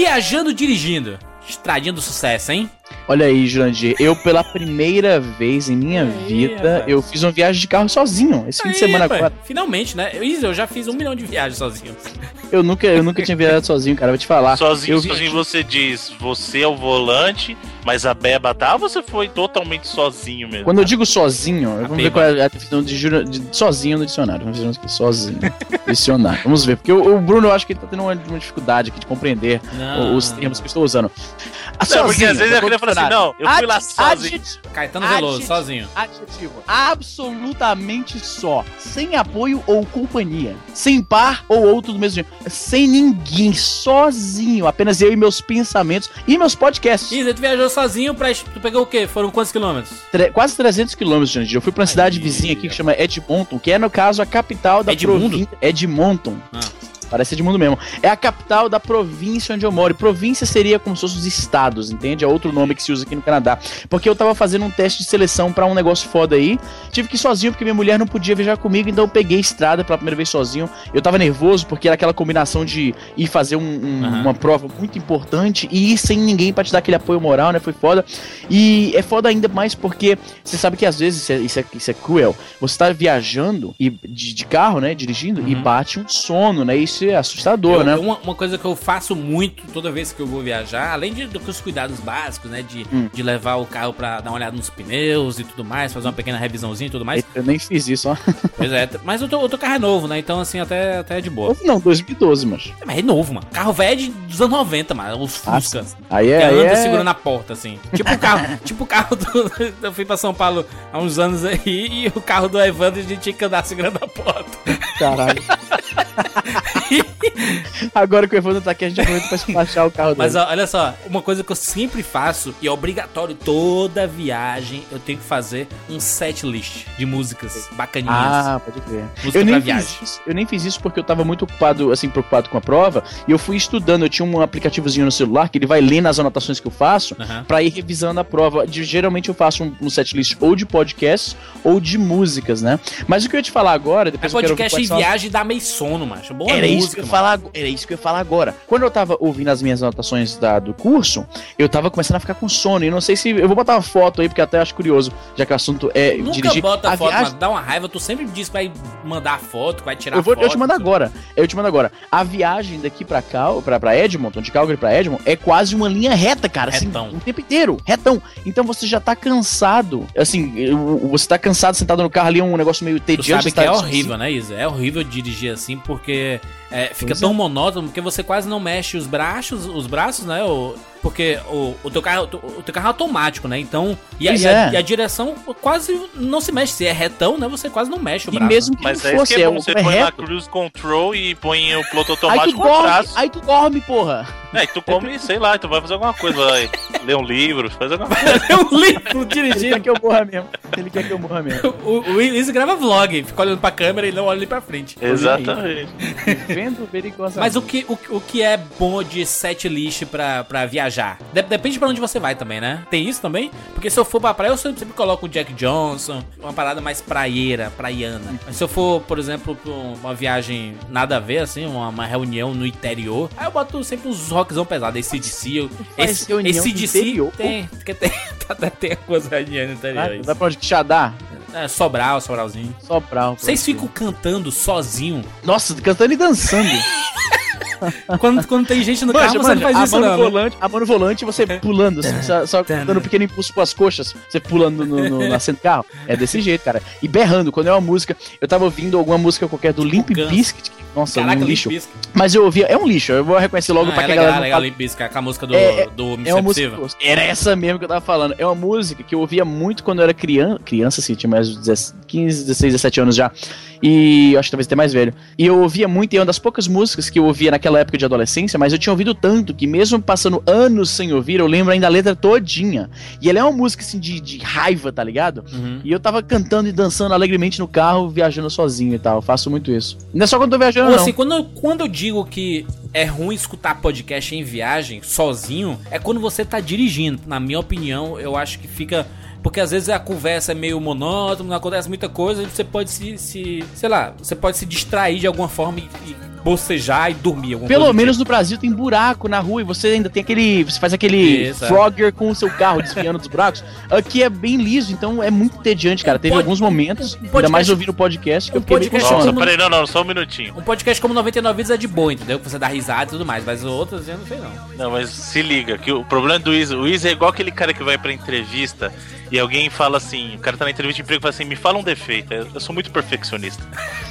Viajando dirigindo. Estradinha do sucesso, hein? Olha aí, Jurandir, eu pela primeira vez em minha Aí, vida, rapaz. eu fiz uma viagem de carro sozinho. Esse fim de semana rapaz, agora. Finalmente, né? Eu, eu já fiz um milhão de viagens sozinho. Eu nunca, eu nunca tinha viajado sozinho, cara. Vou te falar. Sozinho, eu vi- sozinho você diz, você é o volante, mas a Beba tá ou você foi totalmente sozinho mesmo? Quando eu digo sozinho, vamos ver Beba. qual é a definição de, jura- de sozinho no dicionário. Vamos ver aqui, sozinho. dicionário. Vamos ver, porque o, o Bruno eu acho que ele tá tendo uma, uma dificuldade aqui de compreender Não. os termos que eu estou usando. A Não, porque sozinho, às vezes eu vou queria falar assim, não, eu fui lá sozinho. adjetivo. Caetano Veloso, Adjetivo. sozinho. Adjetivo. Absolutamente só. Sem apoio ou companhia. Sem par ou outro do mesmo jeito. Sem ninguém. Sozinho. Apenas eu e meus pensamentos. E meus podcasts. Isa, tu viajou sozinho pra. Tu pegou o quê? Foram quantos quilômetros? Tre- quase 300 quilômetros, gente. Eu fui pra uma cidade vizinha aqui que chama Edmonton, que é, no caso, a capital da Edmundo? província. Edmonton. Ah. Parece Edmundo mesmo. É a capital da província onde eu moro. E província seria como se fossem os estados, entende? É outro nome que se usa aqui no Canadá. Porque eu tava fazendo um teste de seleção pra um negócio foda aí. Tive que ir sozinho porque minha mulher não podia viajar comigo, então eu peguei estrada pela primeira vez sozinho. Eu tava nervoso porque era aquela combinação de ir fazer um- um- Aham. uma prova muito importante e ir sem ninguém pra te dar aquele apoio moral, né? Foi foda. E é foda ainda mais porque você sabe que às vezes isso é, isso é, isso é cruel. Você tá viajando e de, de carro, né? Dirigindo e Uhum. bate um sono, né? Isso é assustador, Eu- né? Uma, uma coisa que eu faço muito toda vez que eu vou viajar, além de, dos cuidados básicos, né? De, Hum. de levar o carro pra dar uma olhada nos pneus e tudo mais, fazer uma pequena revisãozinha e tudo mais. Eu nem fiz isso, ó. Pois é, mas o teu carro é novo, né? Então, assim, até, até é de boa. Não, 2012, mas. É, Mas é novo, mano. Carro velho é de, dos anos 90, mano. Os Ah, Fusca. Aí que é. aí anda é... segurando a porta, assim. Tipo o carro, tipo o carro do. Eu fui pra São Paulo há uns anos aí e o carro do Evandro a gente tinha que andar segurando a porta. Caralho. Agora que o Evandro tá aqui, a gente aproveita pra despachar o carro dele. Mas ó, olha só, uma coisa que eu sempre faço e é obrigatório toda viagem, eu tenho que fazer um set list de músicas bacaninhas. Ah, pode crer. música Eu nem, viagem. fiz isso, eu nem fiz isso porque eu tava muito ocupado, assim, preocupado com a prova. E eu fui estudando. Eu tinha um aplicativozinho no celular que ele vai lendo as anotações que eu faço Aham. pra ir revisando a prova. De- geralmente eu faço um, um setlist ou de podcasts ou de músicas, né? Mas o que eu ia te falar agora, É depois eu quero ouvir podcast e viagem dá meio sono, macho. Boa Era música, isso, que eu falar, era isso que eu ia falar agora. Quando eu tava ouvindo as minhas anotações da- do curso, eu tava começando a ficar com sono. E não sei se. Eu vou botar uma foto aí, porque até acho curioso, já que o assunto é Nunca dirigir. bota a foto, viagem- mas dá uma raiva. Tu sempre diz que vai mandar foto, que vai tirar Eu, vou, foto. eu te mando agora. Eu te mando agora. A viagem daqui pra, Cal, pra, pra Edmonton, de Calgary pra Edmonton, é quase uma linha reta, cara. Assim, Retão. o tempo inteiro. Retão. Então você já tá cansado. Assim, você tá cansado sentado no carro ali, é um negócio meio Tu tediante. sabe você que tá é assim, horrível, né, Isa? É horrível dirigir assim porque é, fica Pois tão monótono porque você quase não mexe os braços, os braços, né? O, porque o, o, teu carro, o teu carro é automático, né? Então. E a, e a- é. e a direção quase não se mexe. Se é retão, né? Você quase não mexe o E braço. mesmo que Mas não é isso fosse, que é é, bom, você é põe na reto. cruise control e põe o piloto Aí tu automático dorme, atrás. aí tu dorme, porra. É, e tu come, sei lá, tu vai fazer alguma coisa, vai ler um livro, faz alguma coisa. É um livro Ele dirigindo. quer que eu morra mesmo. Ele quer que eu morra mesmo. O, o Isa grava vlog, fica olhando pra câmera e não olha ali pra frente. Exatamente. Vendo perigosamente. Mas o que, o, o que é bom de set list pra, pra viajar? De- depende pra onde você vai também, né? Tem isso também? Porque se eu for pra praia, eu sempre, coloco o Jack Johnson, uma parada mais praieira, praiana. Mas se eu for, por exemplo, pra uma viagem nada a ver, assim, uma, uma reunião no interior, aí eu boto sempre uns rockzão pesado. Esse DC, esse, esse DC interior? tem, porque tem, até tem coisa reunião no interior. Ah, vai pra onde? Xadá? É, Sobral, Sobralzinho. Soprar. Vocês ficam cantando sozinho? Nossa, cantando e dançando. Quando, quando tem gente no Manja, carro, você não faz isso, a mão não. no né? volante, a mão no volante você pulando, assim, só, só dando um pequeno impulso com as coxas, você pulando no, no, na assento do carro. É desse jeito, cara. E berrando, quando é uma música, eu tava ouvindo alguma música qualquer do Limp. Bizkit, nossa, Caraca, um Limp lixo. Mas eu ouvia, é um lixo, eu vou reconhecer logo Ah, pra é que a legal, galera não legal, Limp Bizkit, com a música do, É, do É Missão uma música. Impossível. Era essa mesmo que eu tava falando. É uma música que eu ouvia muito quando eu era criança. Criança, assim, tinha mais de 10 15, 16, 17 anos já. E eu acho que talvez até mais velho. E eu ouvia muito, e é uma das poucas músicas que eu ouvia naquela época de adolescência, mas eu tinha ouvido tanto que, mesmo passando anos sem ouvir, eu lembro ainda a letra todinha. E ela é uma música, assim, de, de raiva, tá ligado? Uhum. E eu tava cantando e dançando alegremente no carro, viajando sozinho e tal. Eu faço muito isso. Não é só quando eu tô viajando, Ou não. assim, quando, eu- quando eu digo que é ruim escutar podcast em viagem, sozinho, é quando você tá dirigindo. Na minha opinião, eu acho que fica. Porque às vezes a conversa é meio monótona, não acontece muita coisa, e você pode se, se. Sei lá, você pode se distrair de alguma forma e, e bocejar e dormir. alguma Pelo menos no Brasil tem buraco na rua e você ainda tem aquele. Você faz aquele Isso, é. frogger com o seu carro desviando dos buracos. Aqui é bem liso, então é muito entediante, cara. Teve pod- alguns momentos, um ainda podcast- mais ouvindo o podcast, que um eu fiquei meio podcast. Nossa, como- peraí, não, não, só um minutinho. Um podcast como 99 Vidas é de boa, entendeu? Que você dá risada e tudo mais, mas outros eu não sei não. Não, mas se liga, que o problema do Wiz, o Wiz é igual aquele cara que vai pra entrevista e alguém fala assim, o cara tá na entrevista de emprego e fala assim, me fala um defeito. Eu, sou muito perfeccionista.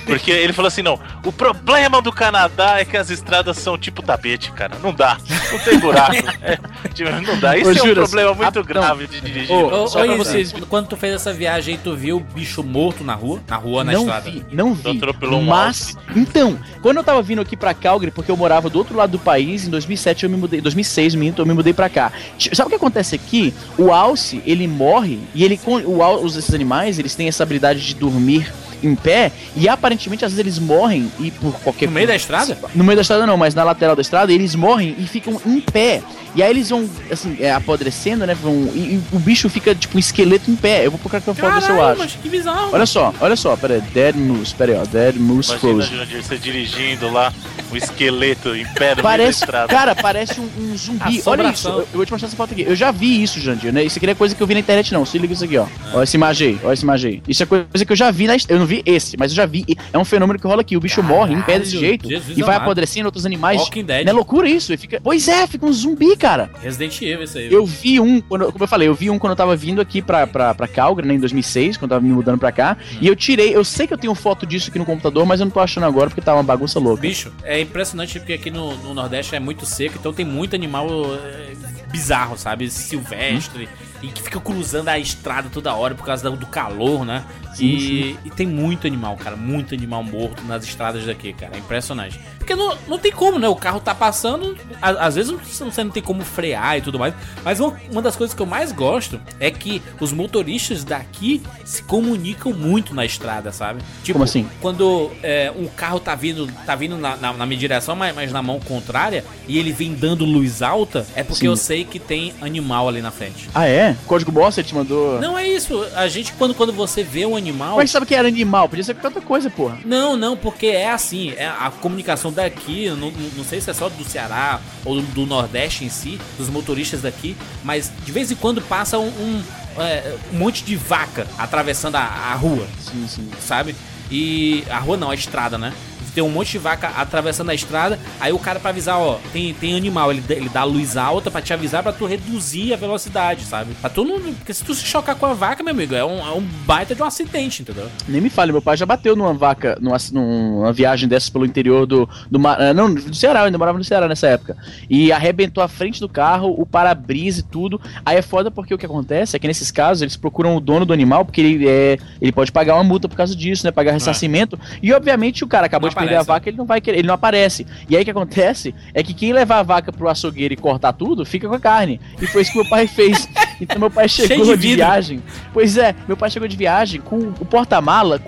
Porque ele falou assim, não, o problema do Canadá é que as estradas são tipo tapete, cara. Não dá. Não tem buraco. É, tipo, não dá. Isso Ô, é um Juras, problema muito rapidão. grave de dirigir. Ô, Ô, Só ô, pra vocês- Quando tu fez essa viagem tu viu bicho morto na rua? Na rua, na não estrada? vi, não vi. atropelou um Mas, então, quando eu tava vindo aqui pra Calgary, porque eu morava do outro lado do país, em 2007 eu me mudei, 2006, minto, eu me mudei pra cá. Sabe o que acontece aqui? O alce, ele morre e ele o os esses animais, eles têm essa habilidade de dormir em pé e aparentemente às vezes eles morrem e por qualquer No meio da estrada? no meio da estrada não, mas na lateral da estrada, eles morrem e ficam em pé. E aí eles vão, assim, é, apodrecendo, né? Vão, e, e o bicho fica tipo um esqueleto em pé. Eu vou procurar uma foto ver se eu acho. mas que bizarro. Olha só, olha só, pera aí. Dead Moose, pera aí, ó. Dead Moose Imagina, Frozen. Você dirigindo lá, um esqueleto em pé no meio da Parece, estrada. cara, parece um, um zumbi. Olha isso, eu, eu vou te mostrar essa foto aqui. Eu já vi isso, Jandir, né? Isso aqui não é coisa que eu vi na internet, não. Se liga isso aqui, ó. Olha essa imagem aí, olha essa imagem aí. Isso é coisa que eu já vi na. Eu não vi esse, mas eu já vi. É um fenômeno que rola aqui. O bicho morre em pé desse Caralho, jeito Jesus e vai amado. apodrecendo outros animais. Walking Dead. Não é loucura isso? E fica... Pois é, fica um zumbi, cara. Resident Evil, isso aí. Eu vi um, quando, como eu falei, eu vi um quando eu tava vindo aqui pra, pra, pra Calgary, né, em 2006, quando eu tava me mudando pra cá. E eu tirei, eu sei que eu tenho foto disso aqui no computador, mas eu não tô achando agora porque tá uma bagunça louca. Bicho, é impressionante porque aqui no, no Nordeste é muito seco, então tem muito animal é, bizarro, sabe? Silvestre. E que fica cruzando a estrada toda hora por causa do, calor, né? Sim, e, e tem muito animal, cara. Muito animal morto nas estradas daqui, cara. É impressionante. Porque não, não tem como, né? O carro tá passando. Às vezes não- você não tem como frear e tudo mais. Mas uma, uma das coisas que eu mais gosto é que os motoristas daqui se comunicam muito na estrada, sabe? Tipo, Como assim? quando é, um carro tá vindo, tá vindo na, na- na minha direção, mas, mas na mão contrária, e ele vem dando luz alta, é porque Sim. eu sei que tem animal ali na frente. Ah, é? Código Boss te mandou. Não é isso. A gente, quando, quando você vê um animal. Você sabe que era animal? Podia ser qualquer outra coisa, porra. Não, não, porque é assim, é a comunicação daqui, não, não- sei se é só do Ceará ou do, do Nordeste em si, dos motoristas daqui, mas de vez em quando passa um, um, é, um monte de vaca atravessando a, a rua, Sim, sim. sabe? E a rua não, a estrada, né? Tem um monte de vaca atravessando a estrada, aí o cara pra avisar, ó, tem, tem animal, ele, dá- ele dá a luz alta pra te avisar pra tu reduzir a velocidade, sabe? Pra tu não. Porque se tu se chocar com a vaca, meu amigo, é um, é um baita de um acidente, entendeu? Nem me fale, meu pai já bateu numa vaca, numa, numa viagem dessas pelo interior do. do ah, não, do Ceará, eu ainda morava no Ceará nessa época. E arrebentou a frente do carro, o para-brisa e tudo. Aí é foda porque o que acontece é que nesses casos eles procuram o dono do animal, porque ele, é, ele pode pagar uma multa por causa disso, né? Pagar ressarcimento. E obviamente o cara acabou Não de perder a aparece, né? vaca, ele não vai querer, ele não aparece. E aí o que acontece é que quem levar a vaca pro açougueiro e cortar tudo, fica com a carne. E foi isso que meu pai fez. Então meu pai chegou de de, viagem. Pois é, meu pai chegou de viagem com o porta-mala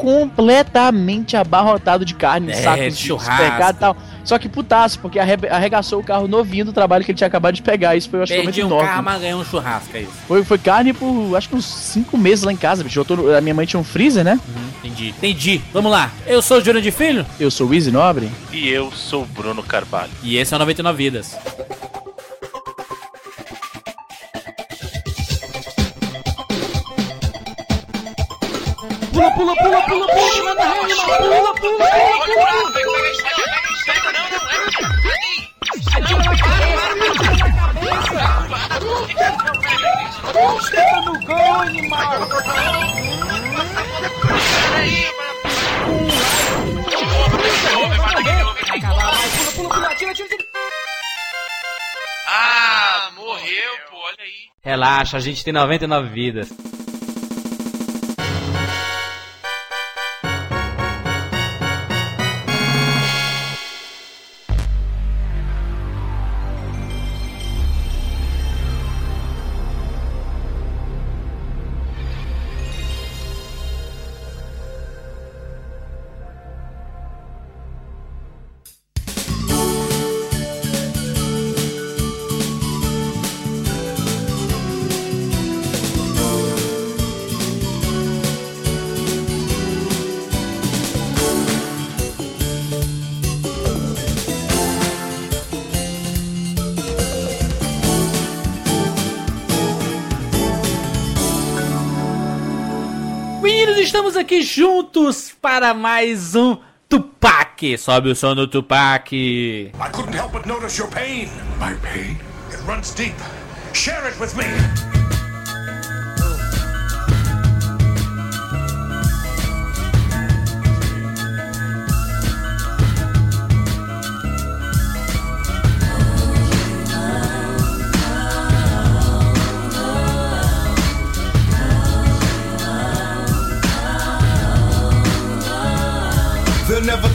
completamente abarrotado de carne, É, sacos de churrasco. e tal. Só que putaço, porque arre- arregaçou o carro novinho do trabalho que ele tinha acabado de pegar. Isso foi, eu acho que, foi um carro, mas ganhei um churrasco, é isso. Foi, foi carne por acho que uns 5 meses lá em casa, bicho. Eu tô a minha mãe tinha um freezer, né? Uhum, entendi. Entendi. Vamos lá. Eu sou o Júnior de Filho Eu sou o Easy Nobre. E eu sou o Bruno Carvalho. e esse é o 99 Vidas. Pula, pula, pula, pula, pula, pula, pula, pula. Ah, morreu, pô, olha aí. Relaxa, a gente tem 99 vidas. Estamos aqui juntos para mais um Tupac. Sobe o som do Tupac. I couldn't help but notice your pain. My pain? It runs deep. Share it with me.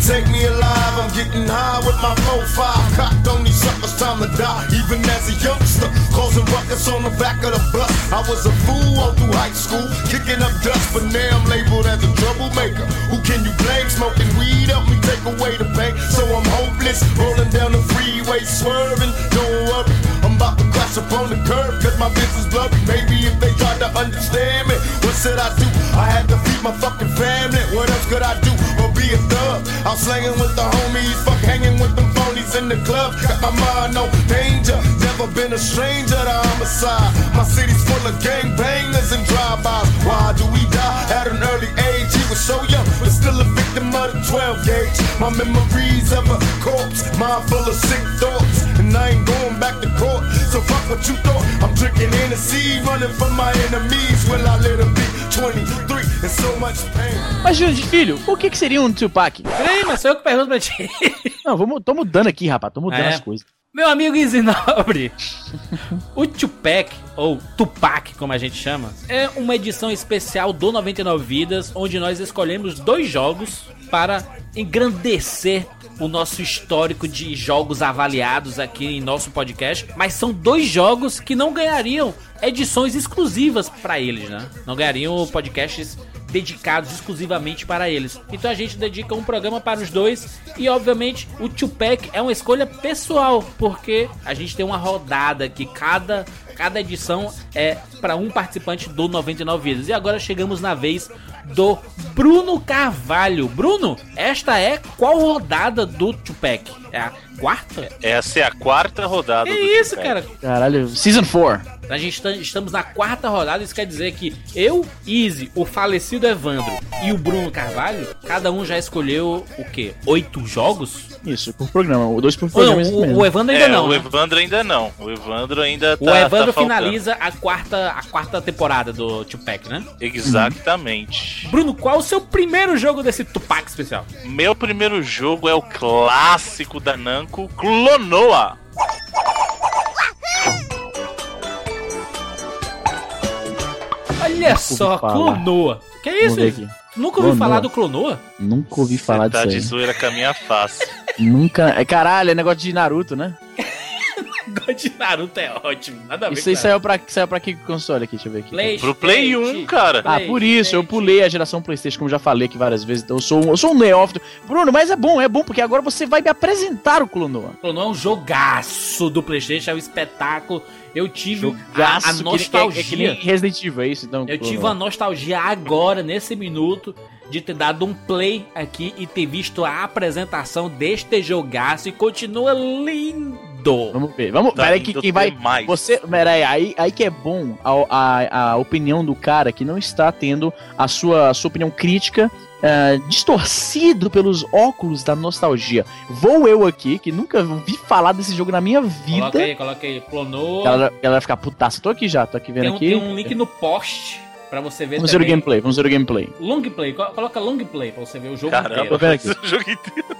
Take me alive. I'm getting high with my 4-5. Cocked on these suckers, time to die. Even as a youngster, causing ruckus on the back of the bus. I was a fool all through high school, kicking up dust, but now I'm labeled as a troublemaker. Who can you blame? Smoking weed help me take away the pain. So I'm hopeless, rolling down the freeway, swerving. About up on the curb, cause my business blurry. Maybe if they tried to understand me, what should I do? I had to feed my fucking family. What else could I do? Or be a thug? I'm slanging with the homies, fuck hanging with them phonies in the club. Got my mind on danger, never been a stranger to homicide. My city's full of gang bangers and drive-bys. Why do we die at an early age? He was so young, but still a victim of the 12 gauge. My memories of a corpse, mind full of sick thoughts, and I ain't going back to court. So fuck what you thought. I'm drinking Hennessy, running from my enemies. Will I let them be 23 and so much pain? Mas, Filho, o que, que seria um Tupac? Peraí, mas sou eu que pergunto pra ti. Não, vamos, tô mudando aqui, rapaz. Tô mudando É. as coisas. Meu amigo Isinobre, o Tupac, ou Tupac, como a gente chama, é uma edição especial do 99 Vidas, onde nós escolhemos dois jogos para engrandecer o nosso histórico de jogos avaliados aqui em nosso podcast. Mas são dois jogos que não ganhariam edições exclusivas para eles, né? Não ganhariam podcasts dedicados exclusivamente para eles. Então a gente dedica um programa para os dois e obviamente o Tupac é uma escolha pessoal, porque a gente tem uma rodada que cada cada edição é para um participante do 99 vidas. E agora chegamos na vez do Bruno Carvalho. Bruno, esta é qual rodada do Tupac? É a quarta? Essa é a quarta rodada É do isso, Tupac. cara. Caralho, Season 4. A gente tá- estamos na quarta rodada, isso quer dizer que eu, Easy, o falecido Evandro e o Bruno Carvalho, cada um já escolheu o quê? Oito jogos? Isso, por programa. O dois por Ou não, programa. isso o, mesmo. o Evandro ainda é, não. o né? Evandro ainda não. O Evandro ainda tá. O Evandro tá finaliza a quarta, a quarta temporada do Tupac, né? Exatamente. Bruno, qual o seu primeiro jogo desse Tupac especial? Meu primeiro jogo é o clássico da Namco, Clonoa. Olha só. Clonoa. Que é isso? Vamos. Nunca ouviu Clonoa. falar do Clonoa? Nunca ouvi falar tá de disso zoeira com a minha face. aí. Nunca. É, caralho, é negócio de Naruto, né? God de Naruto é ótimo. Nada a ver Isso aí saiu pra, saiu pra que console aqui? Deixa eu ver aqui. PlayStation. Pro Play 1, cara. Ah, por isso, eu pulei a geração Playstation, como já falei aqui várias vezes, então eu sou, um- eu sou um neófito. Bruno, mas é bom, é bom, porque agora você vai me apresentar o Clonoa. Clonoa é um jogaço do Playstation, é um espetáculo. Eu tive a, Jogaço a que nostalgia. É, é que Resident Evil, é isso? Então, Eu tive a nostalgia agora, nesse minuto, de ter dado um play aqui e ter visto a apresentação deste jogaço e continua lindo. Vamos ver, vamos. Tá peraí, que quem vai. demais. Você. Peraí, aí, aí que é bom a, a, a opinião do cara que não está tendo a sua, a sua opinião crítica. Eh, distorcido pelos óculos da nostalgia. Vou eu aqui, que nunca ouvi falar desse jogo na minha vida. Coloca aí, coloca aí. Clonoa. Ela, ela vai ficar putaça. Tô aqui já, tô aqui vendo Tem um, aqui. tem um link no post pra você ver Vamos ver o também. gameplay, vamos ver o gameplay. Long play, co- coloca long play pra você ver o jogo Caramba, inteiro. aqui. o jogo inteiro.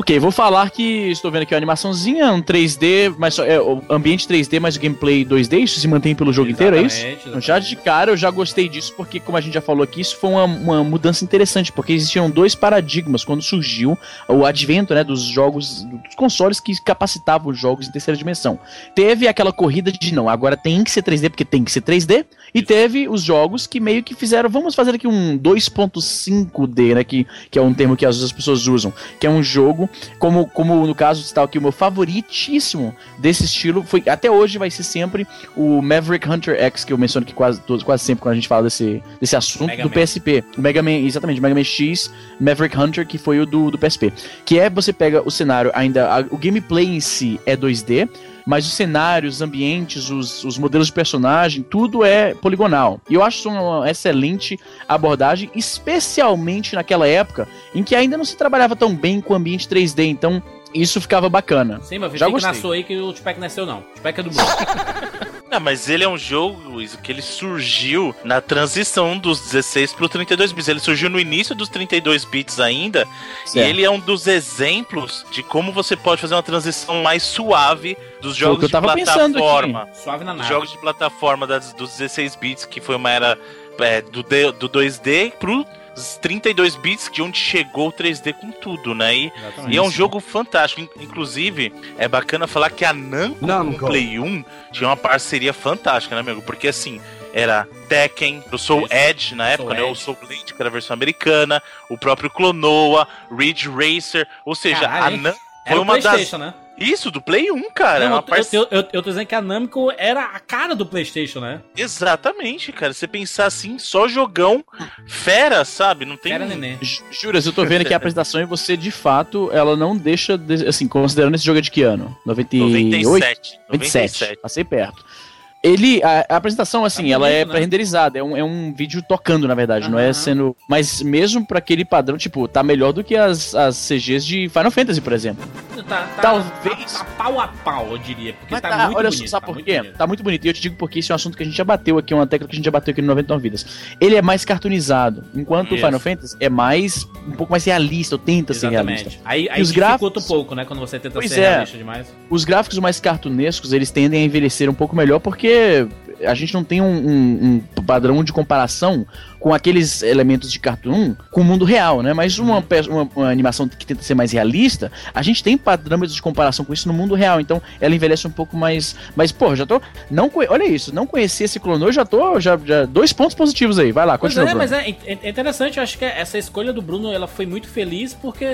Ok, vou falar que estou vendo aqui a animaçãozinha, um 3D, mas é, o ambiente 3D, mas o gameplay 2D, isso se mantém pelo jogo inteiro, é isso? Exatamente, Então, Já de cara eu já gostei disso, porque como a gente já falou aqui, isso foi uma, uma mudança interessante, porque existiam dois paradigmas quando surgiu o advento né, dos jogos, dos consoles que capacitavam os jogos em terceira dimensão. Teve aquela corrida de não, agora tem que ser 3D porque tem que ser 3D, e teve os jogos que meio que fizeram, vamos fazer aqui um 2.5D, né, que, que é um termo que às vezes as pessoas usam, que é um jogo, como, como no caso está aqui o meu favoritíssimo desse estilo, foi até hoje vai ser sempre o Maverick Hunter X, que eu menciono aqui quase, todos- quase sempre quando a gente fala desse, desse assunto Mega do Man. PSP. O Mega Man, exatamente, o Mega Man X, Maverick Hunter, que foi o do, do PSP. Que é você pega o cenário ainda, a- o gameplay em si é 2D, mas os cenários, os ambientes, os, os modelos de personagem, tudo é poligonal. E eu acho isso uma excelente abordagem, especialmente naquela época em que ainda não se trabalhava tão bem com o ambiente 3D, então isso ficava bacana. Sim, filho, Já que gostei. nasceu aí que o Tupac nasceu não. O Tupac é do Bruno. Não, mas ele é um jogo, Luiz, que ele surgiu na transição dos 16 pro 32 bits. Ele surgiu no início dos 32 bits ainda. Certo. E ele é um dos exemplos de como você pode fazer uma transição mais suave dos jogos de plataforma. Suave na nave. jogos de plataforma das, dos 16 bits, que foi uma era é, do, D- do 2D pro 32 bits, de onde chegou o 3D com tudo, né? E, e é um jogo fantástico. In- Inclusive, é bacana falar que a Namco, Namco. Play 1 tinha uma parceria fantástica, né, amigo? Porque assim, era Tekken, o Soul. Edge na época, né? O. Soul Blade, que era a versão americana, o próprio Clonoa, Ridge Racer, ou seja, Caralho, a? Namco foi uma das. Né? Isso, do Play 1, cara. Não, eu, eu, eu, eu tô dizendo que a Namco era a cara do Playstation, né? Exatamente, cara. Você pensar assim, só jogão fera, sabe? Não tem. Era neném. Ju- Juras, eu tô vendo aqui a apresentação e você, de fato, ela não deixa, de- assim, considerando esse jogo é de que ano? 98? 97. 27. Passei perto. Ele, a, a apresentação, assim, Tá ela é né? pré-renderizada, é um, é um vídeo tocando, na verdade, não é sendo. Mas mesmo pra aquele padrão, tipo, tá melhor do que as, as CGs de Final Fantasy, por exemplo. Tá, tá, Talvez- Tá, pau a pau, eu diria. Porque Mas tá, tá, muito olha bonito. só, sabe tá por quê? bonito. Tá muito bonito. E eu te digo porque isso é um assunto que a gente já bateu aqui, uma tecla que a gente já bateu aqui no 99 Vidas. Ele é mais cartoonizado, enquanto o. Final Fantasy é mais. um pouco mais realista, ou tenta ser realista. Exatamente. Aí, aí os gráficos- um pouco, né? Quando você tenta Pois ser é. realista demais. Os gráficos mais cartunescos, eles tendem a envelhecer um pouco melhor porque a gente não tem um, um- um padrão de comparação com aqueles elementos de cartoon com o mundo real, né? Mas uma, pe- uma, uma animação que tenta ser mais realista, a gente tem parâmetros de comparação com isso no mundo real, então ela envelhece um pouco mais. Mas, pô, já tô. Não, olha isso, não conhecer esse clonou, eu já tô. Já, já, dois pontos positivos aí, vai lá, Pois continua. é, Bruno. mas é, é- é interessante, eu acho que essa escolha do Bruno ela foi muito feliz porque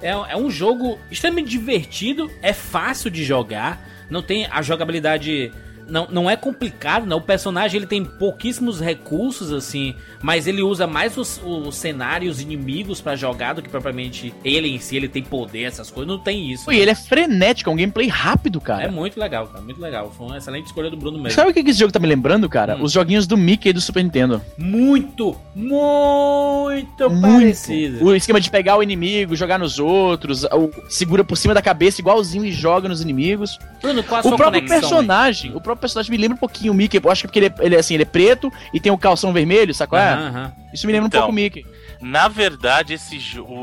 é, é um jogo extremamente divertido, é fácil de jogar, não tem a jogabilidade. Não, não é complicado, né? O personagem ele tem pouquíssimos recursos, assim, mas ele usa mais os, os cenários inimigos pra jogar do que propriamente ele em si, ele tem poder, essas coisas. Não tem isso. E ele é frenético, é um gameplay rápido, cara. É muito legal, cara, muito legal. Foi uma excelente escolha do Bruno mesmo. Sabe o que esse jogo tá me lembrando, cara? Hum. Os joguinhos do Mickey do Super Nintendo. Muito, muito, Muito. parecido. O esquema de pegar o inimigo, jogar nos outros, o, segura por cima da cabeça igualzinho e joga nos inimigos. Bruno, qual a O sua próprio conexão? personagem, o próprio personagem me lembra um pouquinho o Mickey. Eu acho que porque ele é, ele é assim, ele é preto e tem o calção vermelho, sacou? É? Aham, aham. Isso me lembra Então. um pouco o Mickey. Na verdade, esse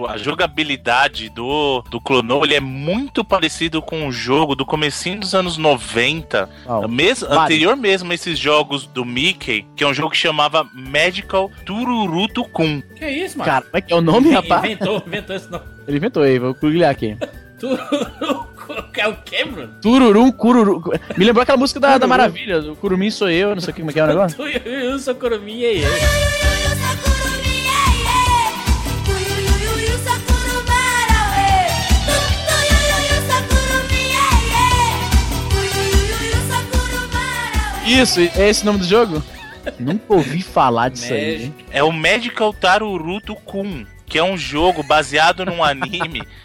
a jogabilidade do, do Clonou ele é muito parecido com o jogo do comecinho dos anos 90. Uau. Mes- anterior mesmo a esses jogos do Mickey, que é um jogo que chamava Magical Tururutu Kun. Que isso, mano? Cara, como é que é o nome, Inven- rapaz? Inventou, inventou esse nome. Ele inventou aí, vou googlar aqui. É o que, Bruno? Tururum, cururu. Me lembrou aquela música da, da Maravilha, do Curumim sou eu, não sei o que, como é que é o negócio. Tu e o Socorumi aí. Isso, é esse o nome do jogo? Nunca ouvi falar disso aí. Hein? É o Magical Tarurutu Kun, que é um jogo baseado num anime.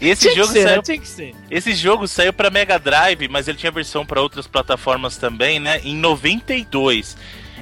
esse Tinha jogo ser, né? saiu ser. Esse jogo saiu pra Mega Drive, mas ele tinha versão pra outras plataformas também, né? Em 92.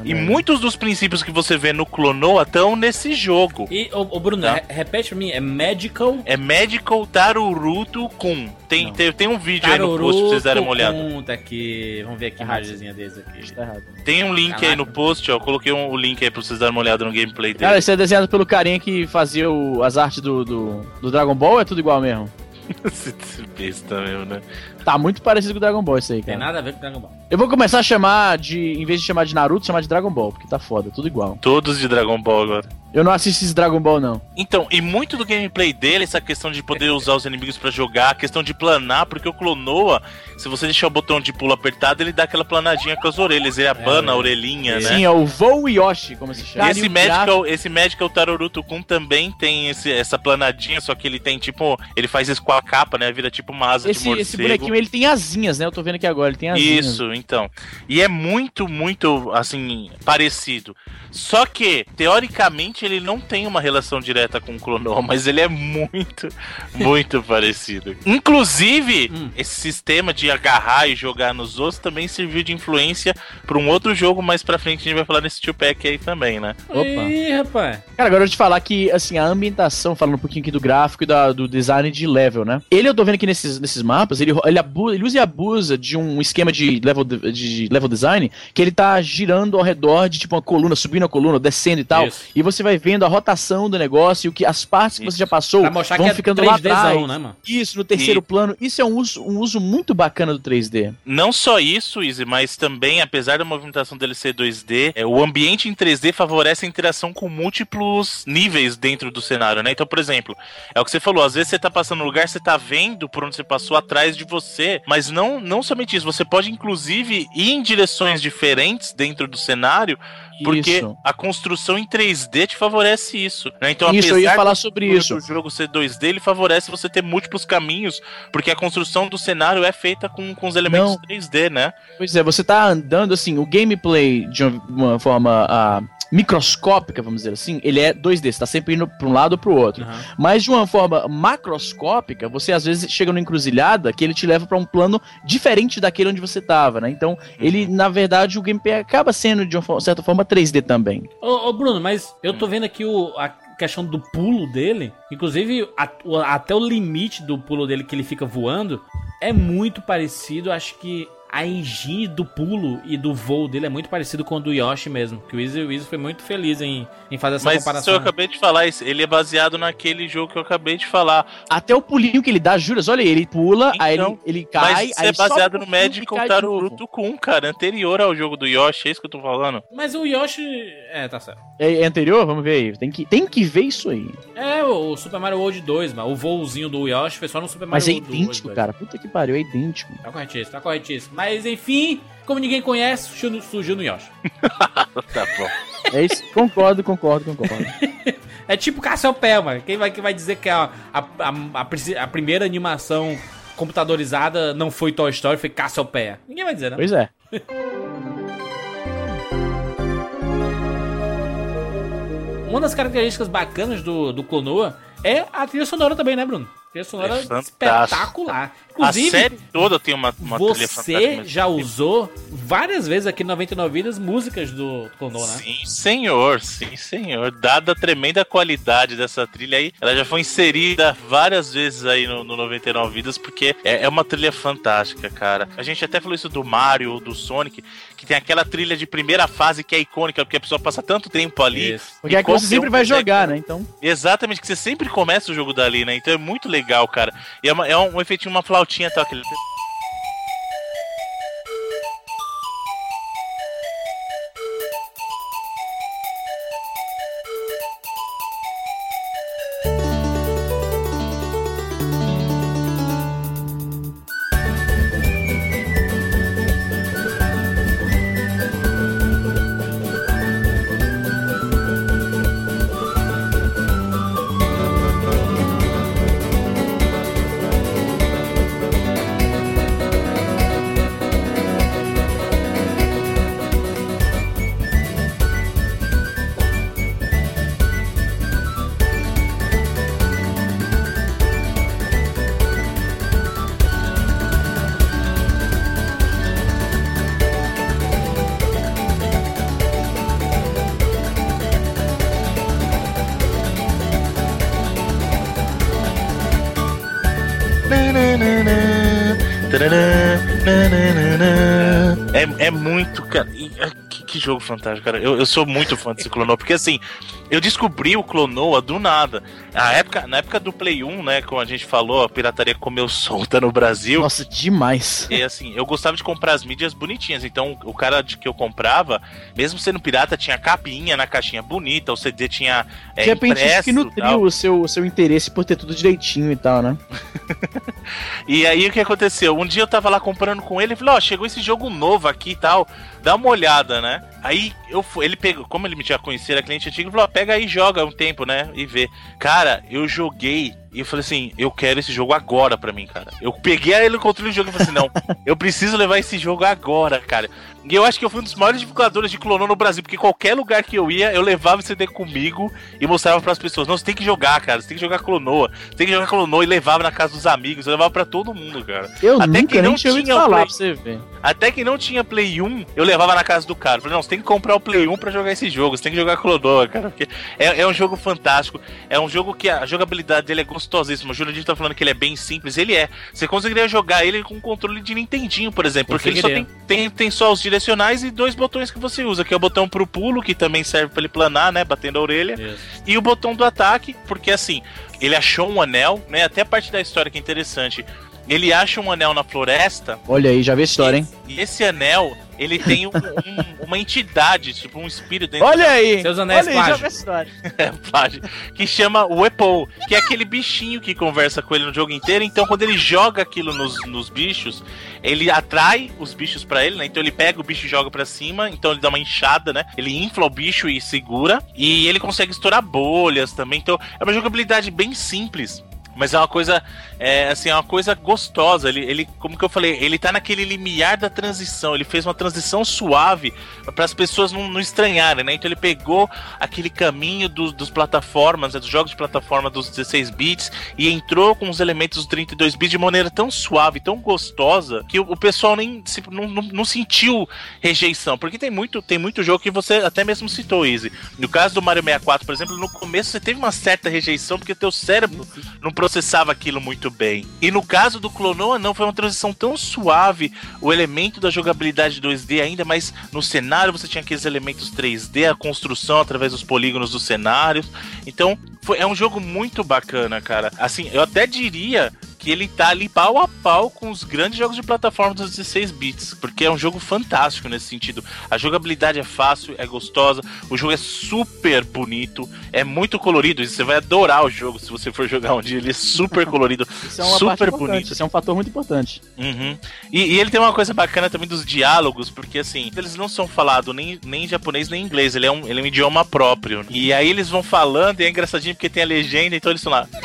E aí. muitos dos princípios que você vê no Clonoa estão nesse jogo. E, ô, ô, Bruno, Tá. re- repete pra mim, é Magical É Magical Tarurutu Kun. Tem, tem, tem um vídeo aí no post pra vocês darem uma olhada. Conta aqui. Vamos ver aqui a imagenzinha desse aqui. Tá errado. Tem um link aí Caraca. no post, ó. Eu coloquei um, o link aí pra vocês darem uma olhada no gameplay dele. Cara, isso é desenhado pelo carinha que fazia o- as artes do, do, do Dragon Ball ou é tudo igual mesmo? Esse besta mesmo, né? Tá muito parecido com o Dragon Ball isso aí, Tem cara. nada a ver com Dragon Ball. Eu vou começar a chamar de, em vez de chamar de Naruto, chamar de Dragon Ball, porque tá foda, tudo igual. Todos de Dragon Ball agora. Eu não assisto esse Dragon Ball, não. Então, e muito do gameplay dele, essa questão de poder usar os inimigos pra jogar, a questão de planar, porque o Clonoa, se você deixar o botão de pulo apertado, ele dá aquela planadinha com as orelhas, ele abana É, a orelhinha, né? Sim, é o Vou Yoshi, como se chama. Esse Magical, esse Magical Tarurutu Kun também tem esse, essa planadinha, só que ele tem tipo. Ele faz isso com a capa, né? Vira tipo uma asa de Esse, morcego. esse bonequinho, ele tem asinhas, né? Eu tô vendo aqui agora, ele tem asinhas. Isso, então. E é muito, muito, assim, parecido. Só que, teoricamente, ele não tem uma relação direta com o Clonoa, mas ele é muito, muito parecido. Inclusive, Hum. esse sistema de agarrar e jogar nos outros também serviu de influência para um outro jogo mais pra frente, a gente vai falar nesse Two Pack aí também, né? Opa. Ih, rapaz. Cara, agora eu vou te falar que, assim, a ambientação, falando um pouquinho aqui do gráfico e da- do design de level, né? Ele, eu tô vendo aqui nesses, nesses mapas, ele, ele, abu- ele usa e abusa de um esquema de level, de, de level design que ele tá girando ao redor de, tipo, uma coluna, subindo a coluna, descendo e tal. Isso. E você vai vendo a rotação do negócio e o que as partes que você já passou vão é ficando lá 3Dzão, atrás. né? Isso, no terceiro E- plano. Isso é um uso, um uso muito bacana do 3D. Não só isso, Easy, mas também, apesar da movimentação dele ser 2D, é, o ambiente em 3D favorece a interação com múltiplos níveis dentro do cenário, né? Então, por exemplo, é o que você falou, às vezes você tá passando no lugar, você tá vendo por onde você passou atrás de você, mas não, não somente isso, você pode inclusive ir em direções diferentes dentro do cenário, porque Isso. a construção em 3D te favorece isso, né? Então, Isso, eu ia apesar falar do- sobre do- isso. do jogo ser 2D, ele favorece você ter múltiplos caminhos, porque a construção do cenário é feita com, com os elementos Não. 3D, né? Pois é, você tá andando assim, o gameplay de uma, forma ah, microscópica, vamos dizer assim, ele é 2D, você tá sempre indo pra um lado ou pro outro. Aham. Mas de uma forma macroscópica, você às vezes chega numa encruzilhada que ele te leva pra um plano diferente daquele onde você tava, né? Então, ele, na verdade, o gameplay acaba sendo de uma certa forma 3D também. Ô, ô, Bruno, mas eu tô vendo aqui o, a questão do pulo dele. Inclusive, a- o- até o limite do pulo dele que ele fica voando é muito parecido. Acho que a engine do pulo e do voo dele é muito parecido com o do Yoshi mesmo. Que o Easy, o Easy foi muito feliz em, em fazer essa Mas isso comparação. eu acabei de falar, isso- ele é baseado naquele jogo que eu acabei de falar. Até o pulinho que ele dá, juras, olha aí, ele pula, aí ele, Então, ele cai, Mas isso aí é baseado no e novo. Taruto Kun, cara, anterior ao jogo do Yoshi, é isso que eu tô falando. Mas o Yoshi. É, tá certo. É, é anterior? Vamos ver aí. Tem que, tem que ver isso aí. É, o, o Super Mario World 2, mano. O voozinho do Yoshi foi só no Super Mario Mas é World idêntico, 2. cara. Puta que pariu, é idêntico. Tá corretíssimo, tá corretíssimo. Mas enfim, como ninguém conhece, surgiu no, Yoshi. Tá bom. É isso. concordo, concordo, concordo. É tipo Cassiopeia, mano. Quem vai, quem vai dizer que a, a, a, a a primeira animação computadorizada não foi Toy Story, foi Cassiopeia? Ninguém vai dizer, né? Pois é. Uma das características bacanas do, do Clonoa é a trilha sonora também, né, Bruno? Trilha sonora É fantástico. Espetacular. A Inclusive, série toda tem uma, uma trilha você já usou várias vezes aqui no 99 Vidas músicas do Clonoa, né? Sim, senhor, sim, senhor. Dada a tremenda qualidade dessa trilha aí, ela já foi inserida várias vezes aí no, no 99 Vidas, porque é, é uma trilha fantástica, cara. A gente até falou isso do Mario ou do Sonic, que tem aquela trilha de primeira fase que é icônica, porque a pessoa passa tanto tempo ali. Isso. Porque é E que você sempre um vai jogar, né? Então. Exatamente, que você sempre começa o jogo dali, né? Então é muito legal, cara. E é, uma- é um, efeitinho, uma flautinha tal, aquele. Jogo fantástico, cara. Eu, eu sou muito fã desse Clonoa, porque assim, eu descobri o Clonoa do nada. Na época, na época do Play 1, né, como a gente falou, a pirataria comeu solta no Brasil. Nossa, demais. E assim, eu gostava de comprar as mídias bonitinhas. Então, o cara de que eu comprava, mesmo sendo pirata, tinha capinha na caixinha bonita, o CD tinha. É, de repente, isso que impresso, nutriu o seu, o seu interesse por ter tudo direitinho e tal, né? E aí o que aconteceu? Um dia eu tava lá comprando com ele e falei, ó, chegou esse jogo novo aqui e tal, dá uma olhada, né? Aí eu ele pegou, como ele me tinha conhecido, era cliente antigo, ele falou, ó, pega aí joga um tempo, né? E vê. Cara, eu joguei E eu falei assim, eu quero esse jogo agora pra mim, cara. Eu peguei ele no controle do jogo e falei assim, não, eu preciso levar esse jogo agora, cara. E eu acho que eu fui um dos maiores divulgadores de clonô no Brasil, porque qualquer lugar que eu ia, eu levava o CD comigo e mostrava pras pessoas. Não, você tem que jogar, cara, você tem que jogar clonoa. Você tem que jogar clonoa e levava na casa dos amigos, eu levava pra todo mundo, cara. Eu Até nunca que não tinha falar Play. pra você ver. Até que não tinha Play 1, eu levava na casa do cara. Falei, não, você tem que comprar o Play 1 pra jogar esse jogo, você tem que jogar Clonoa, cara. Porque é, é um jogo fantástico, é um jogo que a jogabilidade dele é gostosíssima. O Jurandir tá falando que ele é bem simples, ele é. Você conseguiria jogar ele com um controle de Nintendinho, por exemplo, porque ele só tem, tem, tem só os direcionais e dois botões que você usa, que é o botão pro pulo, que também serve pra ele planar, né, batendo a orelha Isso. e o botão do ataque, porque assim, ele achou um anel, né? Até a parte da história que é interessante. Ele acha um anel na floresta, Olha aí, já vi a história, hein? e esse anel, ele tem um- um- uma entidade, tipo um espírito dentro Olha aí! Seus anéis Olha aí, plágio. é, plágio, que chama o Epou, que é aquele bichinho que conversa com ele no jogo inteiro. Então, quando ele joga aquilo nos, nos bichos, ele atrai os bichos pra ele, né? Então, ele pega o bicho e joga pra cima. Então, ele dá uma inchada, né? Ele infla o bicho e segura. E ele consegue estourar bolhas também. Então, é uma jogabilidade bem simples. Mas é uma coisa, é, assim, é uma coisa gostosa. Ele, ele, como que eu falei, ele tá naquele limiar da transição. Ele fez uma transição suave para as pessoas não, não estranharem, né? Então ele pegou aquele caminho dos, dos plataformas, né, dos jogos de plataforma dos 16 bits e entrou com os elementos dos 32 bits de maneira tão suave, tão gostosa, que o, o pessoal nem se- não, não, não sentiu rejeição. Porque tem muito, tem muito jogo que você até mesmo citou, Easy. No caso do Mario 64, por exemplo, no começo você teve uma certa rejeição porque teu cérebro não processava aquilo muito bem. E no caso do Clonoa, não, foi uma transição tão suave, o elemento da jogabilidade 2D ainda, mas no cenário você tinha aqueles elementos 3D, a construção através dos polígonos dos cenários. Então, foi, é um jogo muito bacana, cara. Assim, eu até diria que ele tá ali pau a pau com os grandes jogos de plataforma dos 16 bits, porque é um jogo fantástico nesse sentido. A jogabilidade é fácil, é gostosa, o jogo é super bonito, é muito colorido, e você vai adorar o jogo se você for jogar um dia, ele é super colorido, Isso é uma super bonito. Isso é um fator muito importante. Uhum. E, e ele tem uma coisa bacana também dos diálogos, porque assim, eles não são falados nem, nem em japonês nem em inglês, ele é, um, ele é um idioma próprio. E aí eles vão falando, e é engraçadinho porque tem a legenda, então eles estão lá.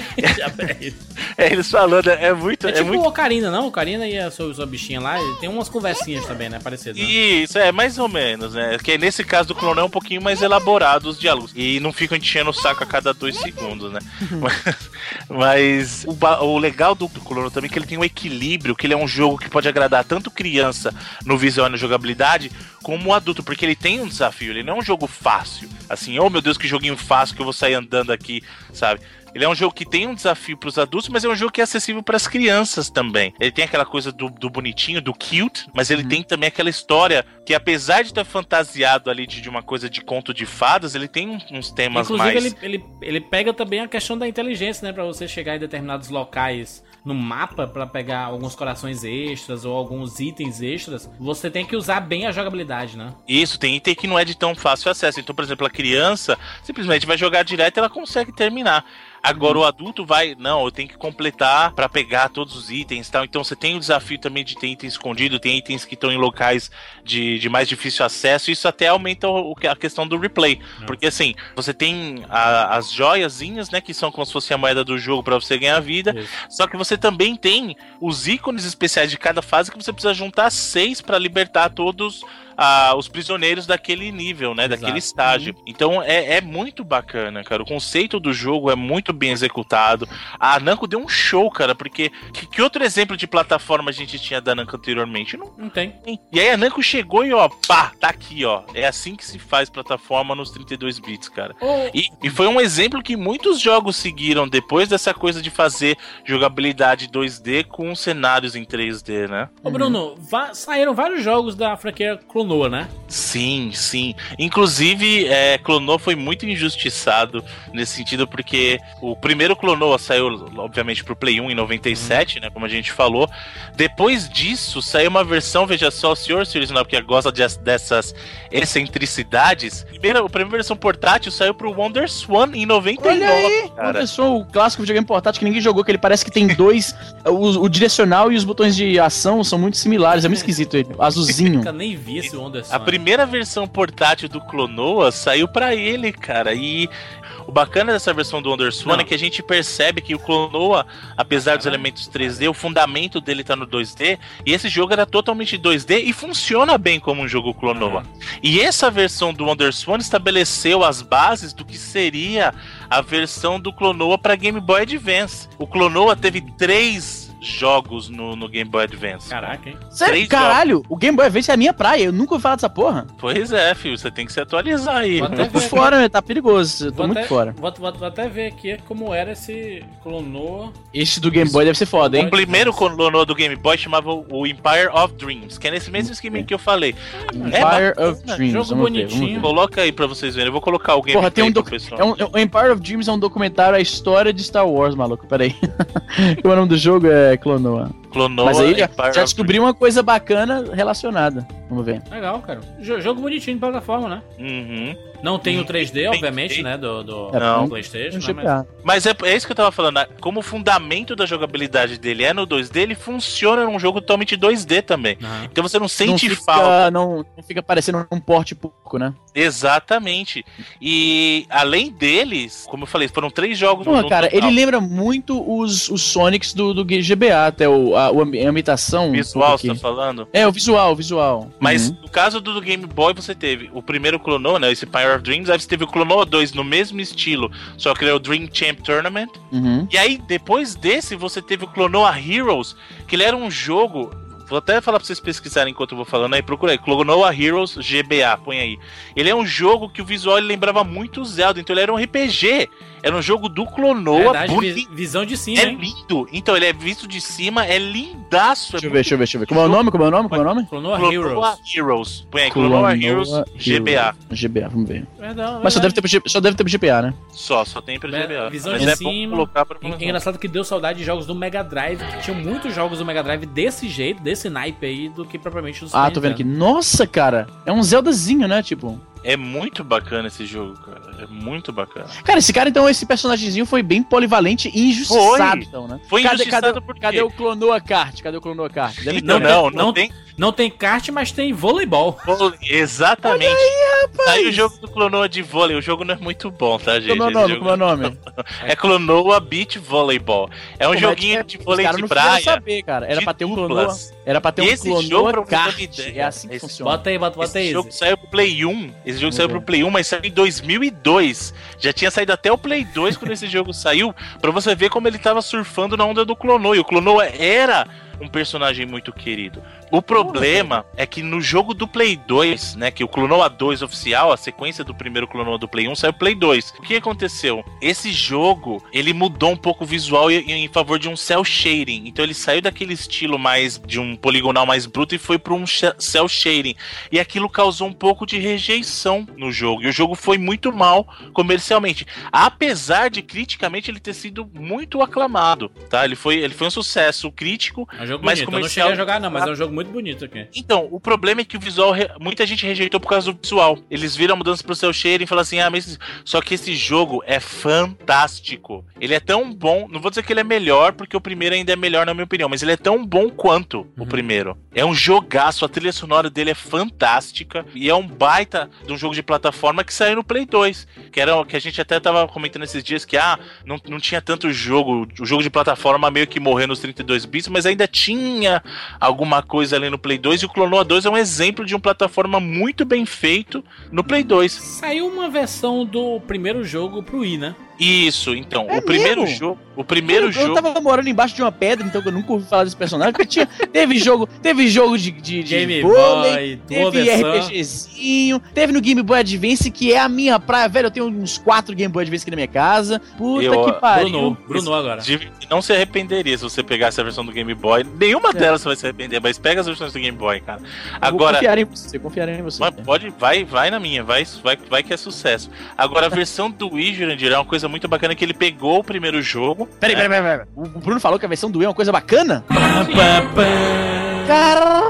É, eles falando, é muito. É É, tipo muito o Ocarina, não? O Ocarina e a sua, sua bichinha lá, tem umas conversinhas também, né? Parecido. Né? Isso, é mais ou menos, né? Que nesse caso do clone é um pouquinho mais elaborado os diálogos. E não ficam enchendo o saco a cada dois segundos, né? mas mas o, o legal do, do clone também é que ele tem um equilíbrio, que ele é um jogo que pode agradar tanto criança no visual e na jogabilidade, como adulto, porque ele tem um desafio, ele não é um jogo fácil. Assim, oh meu Deus, que joguinho fácil que eu vou sair andando aqui, sabe? Ele é um jogo que tem um desafio pros adultos, mas é um jogo que é acessível pras crianças também. Ele tem aquela coisa do, do bonitinho, do cute, mas ele tem também aquela história que, apesar de estar fantasiado ali de, de uma coisa de conto de fadas, ele tem uns temas Inclusive, mais. ele, ele, ele pega também a questão da inteligência, né? Pra você chegar em determinados locais no mapa pra pegar alguns corações extras ou alguns itens extras, você tem que usar bem a jogabilidade, né? Isso, tem item que não é de tão fácil acesso. Então, por exemplo, a criança simplesmente vai jogar direto e ela consegue terminar. Agora o adulto vai, não, eu tenho que completar pra pegar todos os itens e tal. Então você tem o desafio também de ter item escondido, tem itens que estão em locais de, de mais difícil acesso. Isso até aumenta o- a questão do replay. Porque assim, você tem a- as joiazinhas, né, que são como se fosse a moeda do jogo pra você ganhar vida. Isso. Só que você também tem os ícones especiais de cada fase que você precisa juntar seis pra libertar todos ah, os prisioneiros daquele nível, né? Exato. Daquele estágio. Então é, é muito bacana, cara. O conceito do jogo é muito bem executado. A Namco deu um show, cara, porque que, que outro exemplo de plataforma a gente tinha da Namco anteriormente? Não Não tem. E aí a Namco chegou e ó, pá, tá aqui, ó. É assim que se faz plataforma nos 32 bits, cara. E, e foi um exemplo que muitos jogos seguiram depois dessa coisa de fazer jogabilidade 2D com cenários em 3D, né? Ô, Bruno, va- saíram vários jogos da franquia Clonoa, né? Sim, sim. Inclusive, é, Clonoa foi muito injustiçado nesse sentido, porque o primeiro Clonoa saiu, obviamente, pro Play 1 em 97, né? Como a gente falou. Depois disso, saiu uma versão, veja só, o senhor Sirius que gosta de- dessas excentricidades. Primeira, a primeira versão portátil saiu pro Wonder Swan em 99. Olha aí! Cara. pessoa, o clássico videogame portátil que ninguém jogou, que ele parece que tem dois. o, o direcional e os botões de ação são muito similares. É muito esquisito ele. Azulzinho. Nunca nem vi esse Wonder A Swan. primeira versão portátil do Clonoa saiu pra ele, cara. E o bacana dessa versão do WonderSwan Não. é que a gente percebe que o Clonoa, apesar dos Caralho. elementos 3D, o fundamento dele tá no 2D. E esse jogo era totalmente 2D e funciona bem como um jogo Clonoa. E essa versão do WonderSwan estabeleceu as bases do que seria a versão do Clonoa para Game Boy Advance. O Clonoa teve três jogos no, no Game Boy Advance. Caraca, hein? Sério, caralho, o Game Boy Advance é a minha praia. Eu nunca ouvi falar dessa porra. Pois é, filho, você tem que se atualizar aí. Vou até ver fora, né? tá perigoso. Eu tô Vou muito até, fora. Vou, vou- vou até ver aqui como era esse Clonoa. Esse do Game Boy deve ser foda, hein? O primeiro colono do Game Boy chamava o Empire of Dreams, que é nesse mesmo esquema que eu falei. Empire of bacana, Dreams. jogo vamos bonitinho. ver. Coloca aí pra vocês verem. Eu vou colocar o gameplay Porra, tem um pro doc... pessoal. é um, é um- Empire of Dreams é um documentário a história de Star Wars, maluco. Peraí. o nome do jogo é Clonoa. Clonoa Mas aí já, já descobri uma coisa bacana relacionada. Vamos ver. Legal, cara. Jo- jogo bonitinho de plataforma, né? Uhum. Não tem o 3D, Tem obviamente, né? Do, do, É, Não. do PlayStation. Um né, mas-. Mas é, é isso que eu tava falando. né? Como o fundamento da jogabilidade dele é no 2D, ele funciona num jogo totalmente 2D também. Aham. Então você não Não sente fica, falta. não, não fica parecendo um porte pouco, né? Exatamente. E além deles, como eu falei, foram três jogos Porra, no cara, total. ele lembra muito os, os Sonics do, do GBA, até o, a, o a imitação. visual, aqui. você tá falando? É, o visual, o visual. Mas Uhum. no caso do Game Boy, você teve o primeiro Clonoa, né? Esse Of Dreams, aí você teve o Clonoa 2 no mesmo estilo, só que ele é o Dream Champ Tournament. Uhum. E aí, depois desse, você teve o Clonoa Heroes, que ele era um jogo. Vou até falar pra vocês pesquisarem enquanto eu vou falando aí, procura aí. Clonoa Heroes GBA, põe aí. Ele é um jogo que o visual lembrava muito o Zelda, então ele era um RPG. Era um jogo do Clonoa, Verdade, vi- visão de cima, É hein? lindo. Então, ele é visto de cima, é lindaço. Deixa é eu ver, deixa eu ver, deixa eu ver. Como é o nome? Como é o nome? Como é o nome? Clonoa Clonoa Heroes. Heroes. Põe aí, Clonoa Heroes GBA. GBA, vamos ver. Verdade, Mas só deve, ter, só deve ter pro GPA, né? Só, só tem pra GBA. visão Mas de é cima. bom colocar pra É engraçado que deu saudade de jogos do Mega Drive, que tinham muitos jogos do Mega Drive desse jeito, desse naipe aí, do que propriamente do Ah, tô vendo aqui. Nossa, cara. É um Zeldazinho, né? Tipo. É muito bacana esse jogo, cara. É muito bacana. Cara, esse cara, então, esse personagemzinho foi bem polivalente e injustiçado, Foi. então, né? Foi cadê, injustiçado cadê, cadê o Clonoa Kart? Cadê o Clonoa Kart? Deve Não, ter, né? não, não, não- tem. Não tem kart, mas tem voleibol. Exatamente. Saiu o jogo do Clonoa de vôlei. O jogo não é muito bom, tá, gente? Como é o Esse nome? Como é o nome? É Clonoa Beach Volleyball. É um Pô, joguinho é- de vôlei de praia. saber, cara. Era pra ter um. Clonoa. Era pra ter um Esse jogo, Clonoa uma Kart. É assim que esse funciona. Bota aí, bota, bota aí. Esse jogo saiu pro Play 1. Esse jogo saiu pro Play 1, mas saiu em 2002. Já tinha saído até o Play 2 quando esse jogo saiu, pra você ver como ele tava surfando na onda do Clonoa. E o Clonoa era um personagem muito querido. O problema é que no jogo do Play 2, né, que o Clonoa 2 oficial, a sequência do primeiro Clonoa do Play 1 saiu Play 2. O que aconteceu? Esse jogo, ele mudou um pouco o visual em, em favor de um cel shading. Então ele saiu daquele estilo mais de um poligonal mais bruto e foi para um cel shading. E aquilo causou um pouco de rejeição no jogo. E o jogo foi muito mal comercialmente, apesar de criticamente ele ter sido muito aclamado, tá? Ele foi, ele foi um sucesso crítico, É um jogo Mas bonito. Eu não comercial- cheguei a jogar, não, mas é um jogo muito bonito aqui. então, o problema é que o visual, re- muita gente rejeitou por causa do visual. Eles viram a mudança pro seu cheiro e falaram assim: ah, mas. Só que esse jogo é fantástico. Ele é tão bom, não vou dizer que ele é melhor, porque o primeiro ainda é melhor, na minha opinião, mas ele é tão bom quanto o primeiro. É um jogaço, a trilha sonora dele é fantástica e é um baita de um jogo de plataforma que saiu no Play 2. Que era o que a gente até tava comentando esses dias que, ah, não, não tinha tanto jogo, o jogo de plataforma meio que morreu nos 32 bits, mas ainda tinha alguma coisa ali no Play 2 e o Clonoa 2 é um exemplo de um plataforma muito bem feito no Play 2. Saiu uma versão do primeiro jogo pro Wii, né? Isso, então, É o primeiro mesmo? jogo, o primeiro eu, jogo eu tava morando embaixo de uma pedra, então eu nunca ouvi falar desse personagem. Porque tinha, teve jogo, teve jogo de, de, de Game vôlei, Boy, teve. RPGzinho, teve no Game Boy Advance, que é a minha praia, velho. Eu tenho uns quatro Game Boy Advance aqui na minha casa. Puta Eu, que pariu. Bruno, Bruno agora. de- não se arrependeria se você pegasse a versão do Game Boy. Nenhuma É. delas você vai se arrepender, mas pega as versões do Game Boy, cara. Agora, confiar em você, confiar em você. Mas pode, vai, vai na minha, vai, vai, vai que é sucesso. Agora, a versão do Wii, Jurandir, é uma coisa muito bacana que ele pegou o primeiro jogo. Peraí, peraí, peraí, peraí. O Bruno falou que a versão do Wii é uma coisa bacana? Caralho!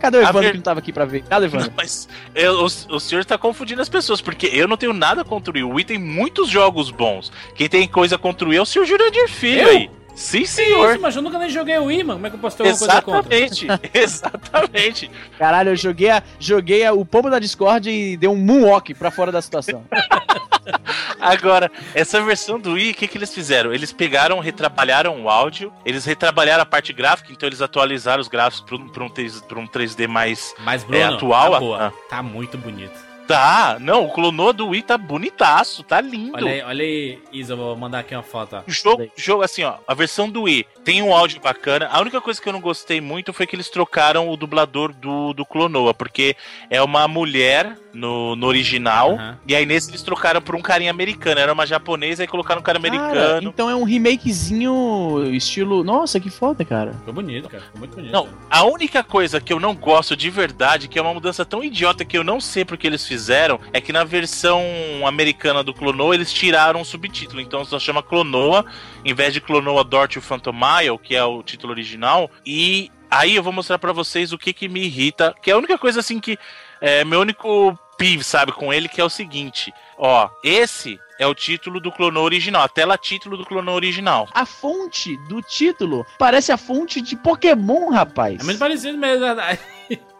Cadê o Evandro ver- que não tava aqui pra ver? Cadê o Evandro? Mas é, o, o senhor tá confundindo as pessoas, porque eu não tenho nada contra o Wii. O Wii tem muitos jogos bons. Quem tem coisa contra o Wii é o senhor Jurandir Filho Eu? aí. Sim, Que senhor. isso, mas eu nunca nem joguei o Wii, mano. Como é que eu posso ter alguma coisa contra? Exatamente, exatamente. Caralho, eu joguei, a- joguei a- o pombo da Discord e dei um moonwalk pra fora da situação. Agora, essa versão do Wii, o que, que eles fizeram? Eles pegaram, retrabalharam o áudio, eles retrabalharam a parte gráfica, então eles atualizaram os gráficos para um, pra um 3 pra um 3D mais. Mas, Bruno, É atual, tá ah. boa. Tá muito bonito. Tá, não, o clonou do Wii tá bonitaço, tá lindo. Olha aí, olha aí, Isa, vou mandar aqui uma foto, ó. O jogo, jogo, assim, ó, a versão do Wii tem um áudio bacana. A única coisa que eu não gostei muito foi que eles trocaram o dublador do, do Clonoa, porque é uma mulher no, no original, Aham. e aí nesse eles trocaram por um carinha americano. Era uma japonesa e colocaram um cara Cara, americano. então é um remakezinho estilo. Nossa, que foda, cara. Ficou bonito, cara. Ficou muito bonito. Não, a única coisa que eu não gosto de verdade, que é uma mudança tão idiota que eu não sei porque eles fizeram, é que na versão americana do Clonoa eles tiraram o subtítulo. Então só chama Clonoa, em vez de Clonoa Door to Phantom Mile, que é o título original. E aí eu vou mostrar pra vocês o que que me irrita, que é a única coisa assim que é meu único piv, sabe, com ele, que é o seguinte. Ó, esse é o título do Clonoa original, a tela título do Clonoa original. A fonte do título parece a fonte de Pokémon, rapaz. É muito parecido mesmo, é.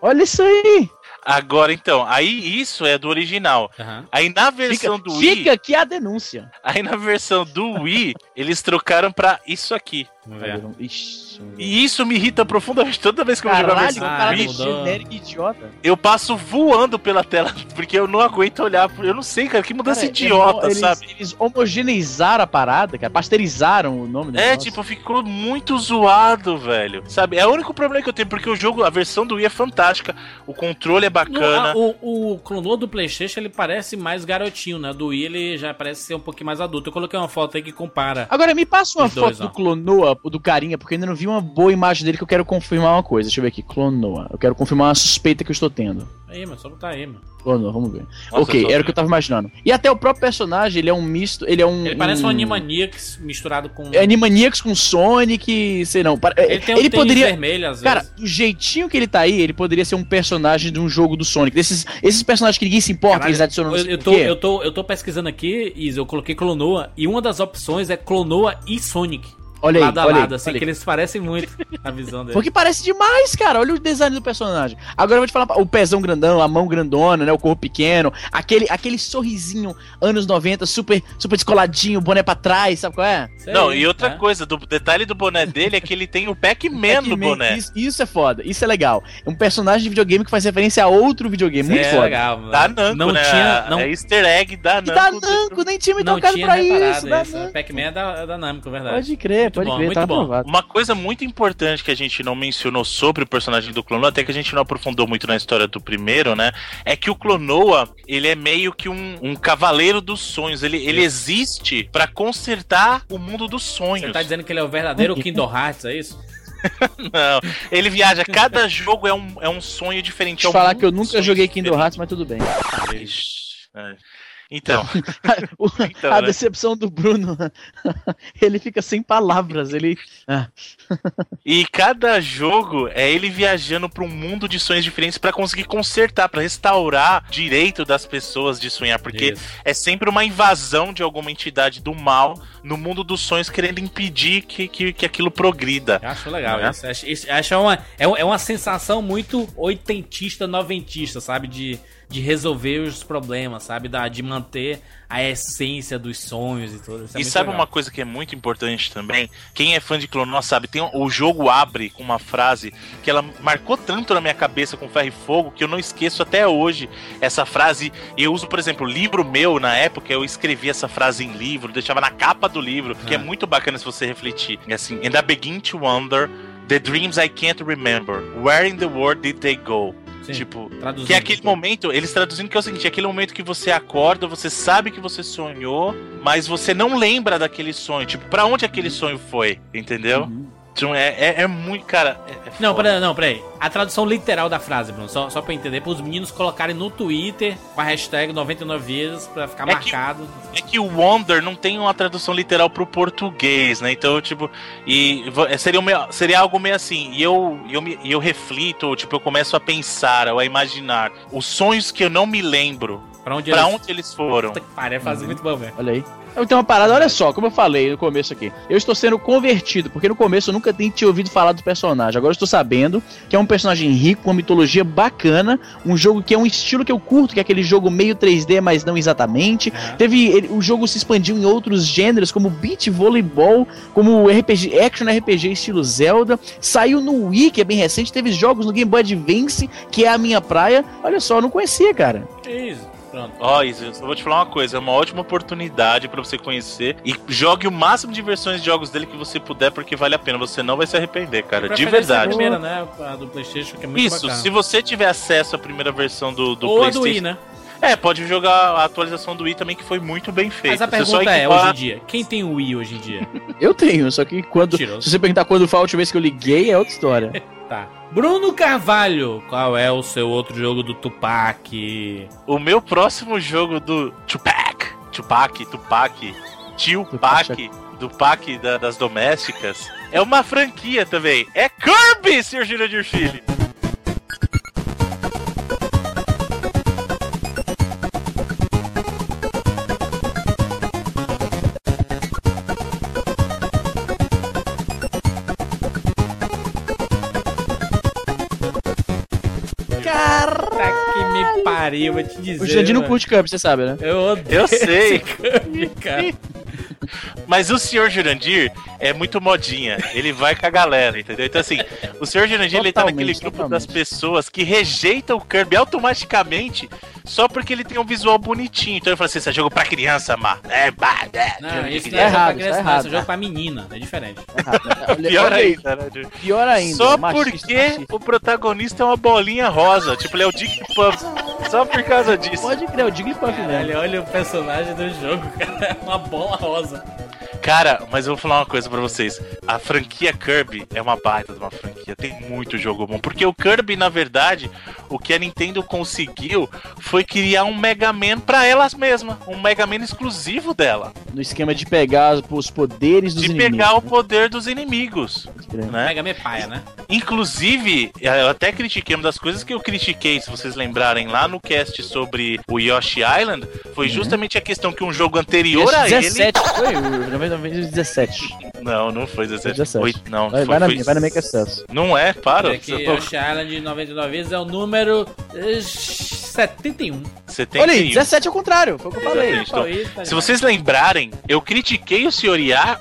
Olha isso aí. Agora então, aí isso é do original. Aham. Aí na Fica, versão do Wii, fica aqui a denúncia. aí na versão do Wii, eles trocaram pra isso aqui. Vamos ver. Ixi, E isso me irrita profundamente toda vez que eu vou jogar a Caralho, Ah, cara genérico idiota. Eu passo voando pela tela, porque eu não aguento olhar. Eu não sei, cara, que mudança Cara, idiota, eles, sabe? Eles homogeneizaram a parada, cara. Pasteurizaram o nome É, negócio. tipo, ficou muito zoado, velho. Sabe? É o único problema que eu tenho, porque o jogo, a versão do Wii é fantástica, o controle é bacana. No- a- o, o Clonoa do Playstation, ele parece mais garotinho, né? Do Wii, ele já parece ser um pouquinho mais adulto. Eu coloquei uma foto aí que compara. Agora, me passa uma dois, foto ó. do Clonoa, do carinha, porque eu ainda não vi uma boa imagem dele que eu quero confirmar uma coisa. Deixa eu ver aqui. Clonoa. Eu quero confirmar uma suspeita que eu estou tendo. Aí, mano, só botar aí, mano. Clonoa, vamos ver. Nossa, ok, era o que eu tava imaginando. E até o próprio personagem, ele é um misto. Ele é um. Ele parece um um Animaniacs misturado com. É Animaniacs com Sonic, sei não. Ele tem um ele tênis poderia. vermelho, às Cara, vezes. do jeitinho que ele tá aí, ele poderia ser um personagem de um jogo do Sonic. Desses, esses personagens que ninguém se importa, Caralho, eles adicionam eu, eu, tô, eu, tô, eu tô pesquisando aqui, Isa, eu coloquei Clonoa, e uma das opções é Clonoa e Sonic. Olha aí, lado a olha lado, aí, assim, olha que aí. eles parecem muito a visão dele. Porque parece demais, cara. Olha o design do personagem. Agora eu vou te falar o pezão grandão, a mão grandona, né? O corpo pequeno, aquele, aquele sorrisinho anos 90, super, super descoladinho, boné pra trás, sabe qual é? Sei, Não, e outra né? coisa, do detalhe do boné dele é que ele tem o Pac-Man no boné. Isso, isso é foda, isso é legal. É um personagem de videogame que faz referência a outro videogame. Isso Muito é foda. legal, mano. Da Namco, não né? tinha, não, É easter egg da E da Namco. Namco, nem tinha me não tocado tinha pra isso. Isso. Namco. Pac-Man é da, é da Namco, verdade. Pode crer, Muito bom, muito tá bom. aprovado. Uma coisa muito importante que a gente não mencionou sobre o personagem do Clonoa, até que a gente não aprofundou muito na história do primeiro, né? É que o Clonoa, ele é meio que um, um cavaleiro dos sonhos. Ele, ele existe pra consertar o mundo dos sonhos. Você tá dizendo que ele é o verdadeiro Kingdom Hearts, é isso? Não, ele viaja. Cada jogo é um, é um sonho diferente. Deixa é eu um falar que eu nunca joguei Kingdom. Hearts, mas tudo bem. Ixi, é. Então, O- Então, a né? decepção do Bruno, ele fica sem palavras. Ele. Ah, e cada jogo é ele viajando pra um mundo de sonhos diferentes pra conseguir consertar, pra restaurar o direito das pessoas de sonhar, porque Isso. é sempre uma invasão de alguma entidade do mal no mundo dos sonhos querendo impedir que, que, que aquilo progrida. Eu acho legal Não é? isso. Acho, isso- acho uma, é, é uma sensação muito oitentista, noventista, sabe? De, de resolver os problemas, sabe? Da, de manter a essência dos sonhos e tudo. Isso é e sabe legal. uma coisa que é muito importante também? Quem é fã de Clonoa sabe, tem o jogo abre com uma frase que ela marcou tanto na minha cabeça com ferro e fogo que eu não esqueço até hoje essa frase. Eu uso, por exemplo, livro meu na época, eu escrevi essa frase em livro, deixava na capa do livro, que é, Ah. muito bacana se você refletir. É assim, and I begin to wonder the dreams I can't remember. Where in the world did they go? Sim, Tipo, traduzindo. que é aquele momento, eles traduzindo que é o seguinte, é aquele momento que você acorda, você sabe que você sonhou, mas você não lembra daquele sonho. Tipo, pra onde aquele sonho foi, entendeu? Então é, é, é muito, cara. é- é Não, peraí, não, peraí. A tradução literal da frase, Bruno, só, só pra entender, pros meninos colocarem no Twitter com a hashtag 99 vezes pra ficar É que- marcado. É que o Wonder não tem uma tradução literal pro português, né? Então, tipo, e é, seria, meio- seria algo meio assim. E eu, eu, me- eu reflito, tipo, eu começo a pensar, ou a imaginar os sonhos que eu não me lembro. Pra onde Pra eles... onde eles foram? Puta que pariu, é fazer muito bom, velho. Olha aí. Eu tenho uma parada, olha só, como eu falei no começo aqui. Eu estou sendo convertido, porque no começo eu nunca tinha ouvido falar do personagem. Agora eu estou sabendo que é um personagem rico, com uma mitologia bacana, um jogo que é um estilo que eu curto, que é aquele jogo meio 3D, mas não exatamente. Aham. Teve. ele- o jogo se expandiu em outros gêneros, como beat voleibol, como RPG, action RPG estilo Zelda. Saiu no Wii, que é bem recente, teve jogos no Game Boy Advance, que é a minha praia. Olha só, eu não conhecia, cara. Que isso? Pronto. Ó, Izzy, eu só vou te falar uma coisa, é uma ótima oportunidade pra você conhecer e jogue o máximo de versões de jogos dele que você puder, porque vale a pena, você não vai se arrepender, cara, de é a verdade. primeira, né? A do Playstation, que é muito Isso, bacana. se você tiver acesso à primeira versão do, do Ou a PlayStation, do Wii, né? É, pode jogar a atualização do Wii também, que foi muito bem feita. Mas a Você só pergunta é, hoje em dia, quem tem o Wii hoje em dia? Eu tenho, só que quando. Mentiroso. Se você perguntar quando foi a última vez que eu liguei, é outra história. Tá. Bruno Carvalho, qual é o seu outro jogo do Tupac? O meu próximo jogo do Tupac, Tupac, Tupac, Tio Tupac. Pac, do Pac da- das domésticas, é uma franquia também. É Kirby, Sr. Jurandir Filho. Pariu, vou te dizer. O Jandir não curte Cup, você sabe, né? Eu odeio Eu sei. Kirby, cara. Mas o Sr. Jurandir é muito modinha. Ele vai com a galera, entendeu? Então, assim, o Sr. Jurandir ele tá naquele grupo totalmente. das pessoas que rejeitam o Kirby automaticamente só porque ele tem um visual bonitinho. Então ele fala assim: esse é jogo pra criança, má. É, bah, é. Não, isso não é jogo errado, pra criança, tá não, errado, esse é jogo tá? pra menina, é diferente. Olha- Pior olha aí, ainda, né? Pior ainda. Só machista, porque machista. o protagonista é uma bolinha rosa. Tipo, ele é o Dick Puff. Só por causa disso. Pode crer, o Jigglypuff. Olha, olha o personagem do jogo, cara. É uma bola rosa. Cara, mas eu vou falar uma coisa pra vocês. A franquia Kirby é uma baita de uma franquia. Tem muito jogo bom. Porque o Kirby, na verdade, o que a Nintendo conseguiu foi criar um Mega Man pra elas mesmas. Um Mega Man exclusivo dela. No esquema de pegar os poderes dos de inimigos. pegar o né? poder dos inimigos. Né? Mega Man paia, né? Inclusive, eu até critiquei, uma das coisas que eu critiquei, se vocês lembrarem lá no cast sobre o Yoshi Island, foi justamente a questão que um jogo anterior a ele. 17, foi? O 17. Não, não foi 17. 17. Oito, não, Vai, foi, vai, na, foi- minha, vai na minha que é sucesso. Não é, para. Você tá- Yoshi Island de 99 vezes é o número eh, 71. Você tem Olha aí, que- 17 é o contrário, foi o que eu falei. Então, tá Se vocês lembrarem, eu critiquei o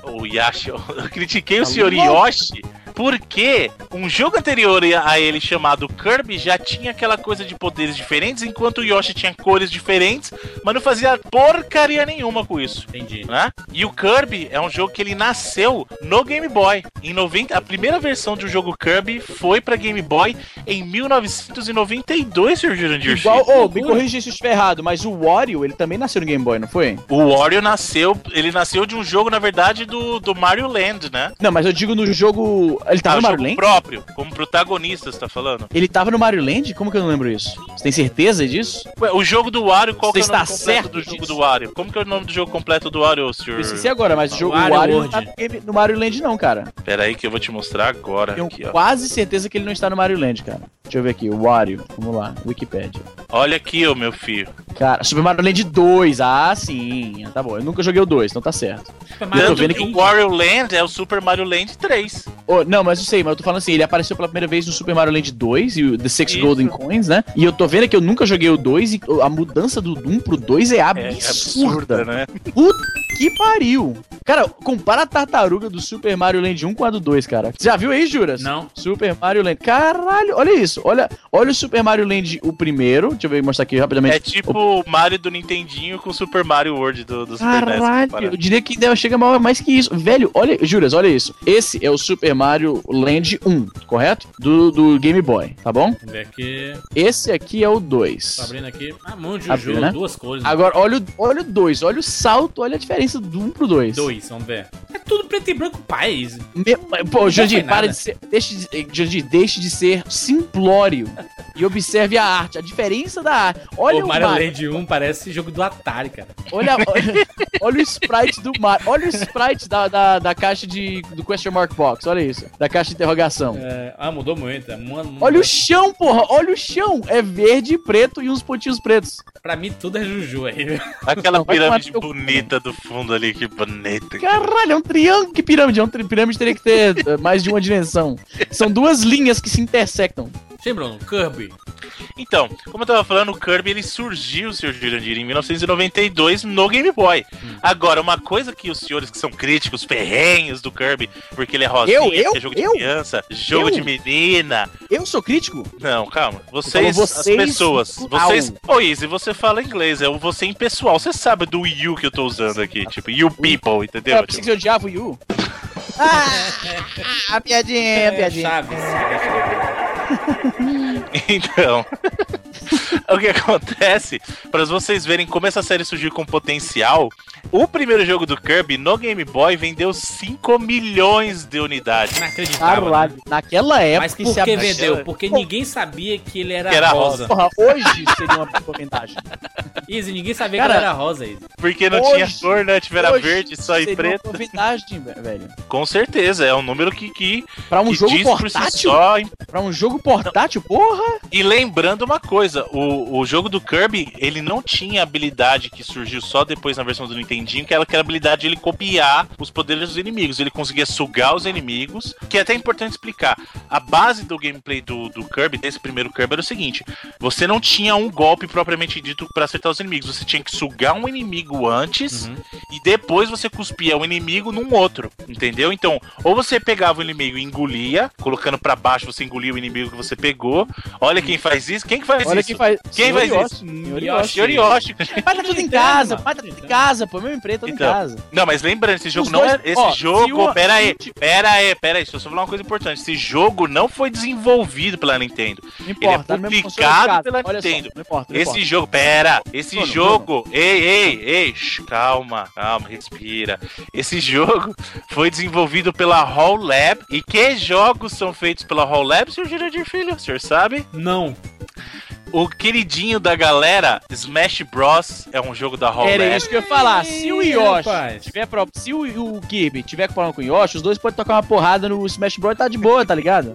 o Yashi, eu critiquei o Tá Sr. louco. Yoshi porque um jogo anterior a ele chamado Kirby já tinha aquela coisa de poderes diferentes, enquanto o Yoshi tinha cores diferentes, mas não fazia porcaria nenhuma com isso. Entendi. Né? E o Kirby é um jogo que ele nasceu no Game Boy. Em 90, a primeira versão do jogo Kirby foi pra Game Boy em 1992, Sr. Jurandir Igual, ô, me corrija se eu estiver errado, mas o Wario, ele também nasceu no Game Boy, não foi? O Wario nasceu, ele nasceu de um jogo, na verdade, do, do Mario Land, né? Não, mas eu digo no jogo. Ele tava no o Mario jogo Land? próprio, como protagonista, você tá falando? Ele tava no Mario Land? Como que eu não lembro isso? Você tem certeza disso? Ué, o jogo do Wario, qual Você que é o nome certo do jogo disso? do Wario? Como que é o nome do jogo completo do Wario, senhor? Eu esqueci agora, mas o jogo Wario Wario, não tá no, game- no Mario Land, não, cara. Pera aí que eu vou te mostrar agora. Tenho Aqui, ó. quase certeza que ele não está no Mario Land, cara. Deixa eu ver aqui, o Wario. Vamos lá, Wikipedia. Olha aqui, ô meu filho. Cara, Super Mario Land 2. Ah, sim. Tá bom. Eu nunca joguei o 2, então tá certo. Super Eu Mario tô Tanto vendo que que- o Wario Land é o Super Mario Land 3. Ô, não, mas eu sei, mas eu tô falando assim, ele apareceu pela primeira vez no Super Mario Land 2 e The Six Isso. Golden Coins, né? E eu tô vendo que eu nunca joguei o 2 e a mudança do 1 pro 2 é É absurda. absurda, né? Puta que pariu. Cara, compara a tartaruga do Super Mario Land 1 com a do 2, cara. Você já viu aí, Juras? Não. Super Mario Land. Caralho, olha isso. Olha, olha o Super Mario Land, o primeiro. Deixa eu ver, mostrar aqui rapidamente. É tipo o Mario do Nintendinho com o Super Mario World do, do Super NES. Caralho, eu diria que ainda chega mal- mais que isso. Velho, olha, Juras, olha isso. Esse é o Super Mario Land 1, correto? Do, do Game Boy, tá bom? Vamos ver aqui. Esse aqui é o Tô 2. abrindo aqui. Ah, muito Abriu, Juju, né? duas cores. Agora, olha o 2, olha, o salto, olha a diferença diferença do 1 pro 2. Dois, vamos ver. É tudo preto e branco, paz. Me- Pô, Jandir, para de ser. Deixe de, eh, Jandir, deixe de ser simplório e observe a arte, a diferença da arte. Olha o o, Mario Mario, Land 1 parece jogo do Atari, cara. olha, olha, olha o sprite do Mario, olha o sprite da, da, da caixa de, do question mark box, olha isso, da caixa de interrogação. É, ah, mudou muito. é, mu- Olha o chão, porra, olha o chão, é verde e preto e uns pontinhos pretos. Pra mim tudo é Juju aí. Aquela pirâmide bonita do fundo ali, que bonita. Caralho, é um triângulo, que pirâmide? É um tri- pirâmide teria que ter eh, mais de uma dimensão. São duas linhas que se intersectam. Sim, Bruno, Kirby. Então, como eu tava falando, o Kirby ele surgiu, Sr. Jurandir, em 1992 no Game Boy. Agora, uma coisa que os senhores que são críticos, ferrenhos do Kirby, porque ele é rosinha, Eu? Eu? que é jogo de Eu? criança, jogo Eu? de menina. Eu sou crítico? Não, calma. Vocês, as vocês pessoas. no plural. Vocês. Ô, Izzy, você fala inglês, é o você em pessoal. Você sabe do you que eu tô usando aqui, tipo, you people, entendeu? Eu pensei que você odiava o Yu. Ah, a piadinha, a piadinha. Chaves. Chaves. Então, o que acontece, para vocês verem como essa série surgiu com potencial, o primeiro jogo do Kirby no Game Boy vendeu 5 milhões de unidades. Inacreditável. né? Naquela época Mas por que vendeu? Porque ninguém sabia que ele era, Que era rosa. Porra, hoje seria uma boa vantagem. Easy, ninguém sabia Cara, que ele era rosa, Easy. Porque não Hoje- tinha cor, né? Tiveram Hoje verde só e preto. Uma boa vantagem, ve- velho. Com certeza, é um número que, que, Pra um jogo por si portátil? só. Pra um jogo portátil, porra! E lembrando uma coisa, o, o jogo do Kirby, ele não tinha habilidade que surgiu só depois na versão do Nintendinho, que era aquela habilidade de ele copiar os poderes dos inimigos. Ele conseguia sugar os inimigos, que é até importante explicar. A base do gameplay do, do Kirby, desse primeiro Kirby, era o seguinte: você não tinha um golpe propriamente dito pra acertar os inimigos. Você tinha que sugar um inimigo antes e depois você cuspia o inimigo num outro, entendeu? Então, ou você pegava o inimigo e engolia, colocando pra baixo você engolia o inimigo que você pegou. Olha quem faz isso. Quem que faz Olha isso? quem faz. Quem faz Yoshi. isso? Senhor Yoshi. Yoshi. Yorioshi. Pai tá tudo em casa, pai tá tudo em casa, pô. Meu emprego tá tudo em Então, casa. Não, mas lembrando, esse jogo Os não dois- é. Esse ó, jogo. o- Pera aí, o- pera aí, pera aí. Deixa eu só falar uma coisa importante. Esse jogo não foi desenvolvido pela Nintendo. Não importa, tá mesmo console de publicado pela Olha só, Nintendo. Não importa, não Esse importa. jogo, pera, esse Bruno, jogo, ei, ei, ei, shh, calma, calma, respira. Esse jogo foi desenvolvido pela Hall Lab. E que jogos são feitos pela Hall Lab, senhor Jurandir Filho? O senhor sabe? Não. O queridinho da galera, Smash Bros. é um jogo da Hall Era Lab. isso que eu ia falar. Se o Yoshi rapaz. tiver pro... Se o, o Kirby tiver com problema com o Yoshi, os dois podem tocar uma porrada no Smash Bros. e tá de boa, tá ligado?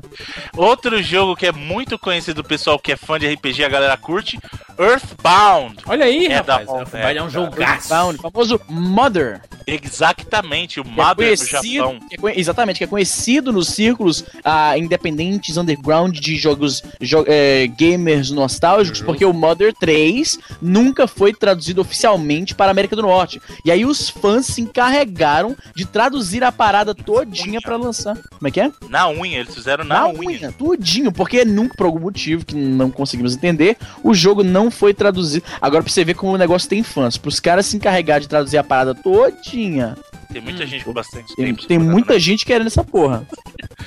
Outro jogo que é muito conhecido do pessoal que é fã de RPG, a galera curte, Earthbound. Olha aí, É da rapaz. Hall, Earthbound é, um é, jogaço. Earthbound, o famoso Mother. Exatamente, o que é Mother do conhecido- Japão. que é exatamente, que é conhecido nos círculos ah, independentes, underground de jogos jo- eh, gamers nostálgicos, porque o Mother 3 nunca foi traduzido oficialmente para a América do Norte. E aí os fãs se encarregaram de traduzir a parada todinha para lançar. Como é que é? Na unha, eles fizeram na, Na unha. unha, tudinho, porque nunca, por algum motivo que não conseguimos entender, o jogo não foi traduzido. Agora pra você ver como o negócio tem fãs, pros caras se encarregar de traduzir a parada todinha, Tem muita gente com bastante tem, tempo. tem muita gente querendo essa porra.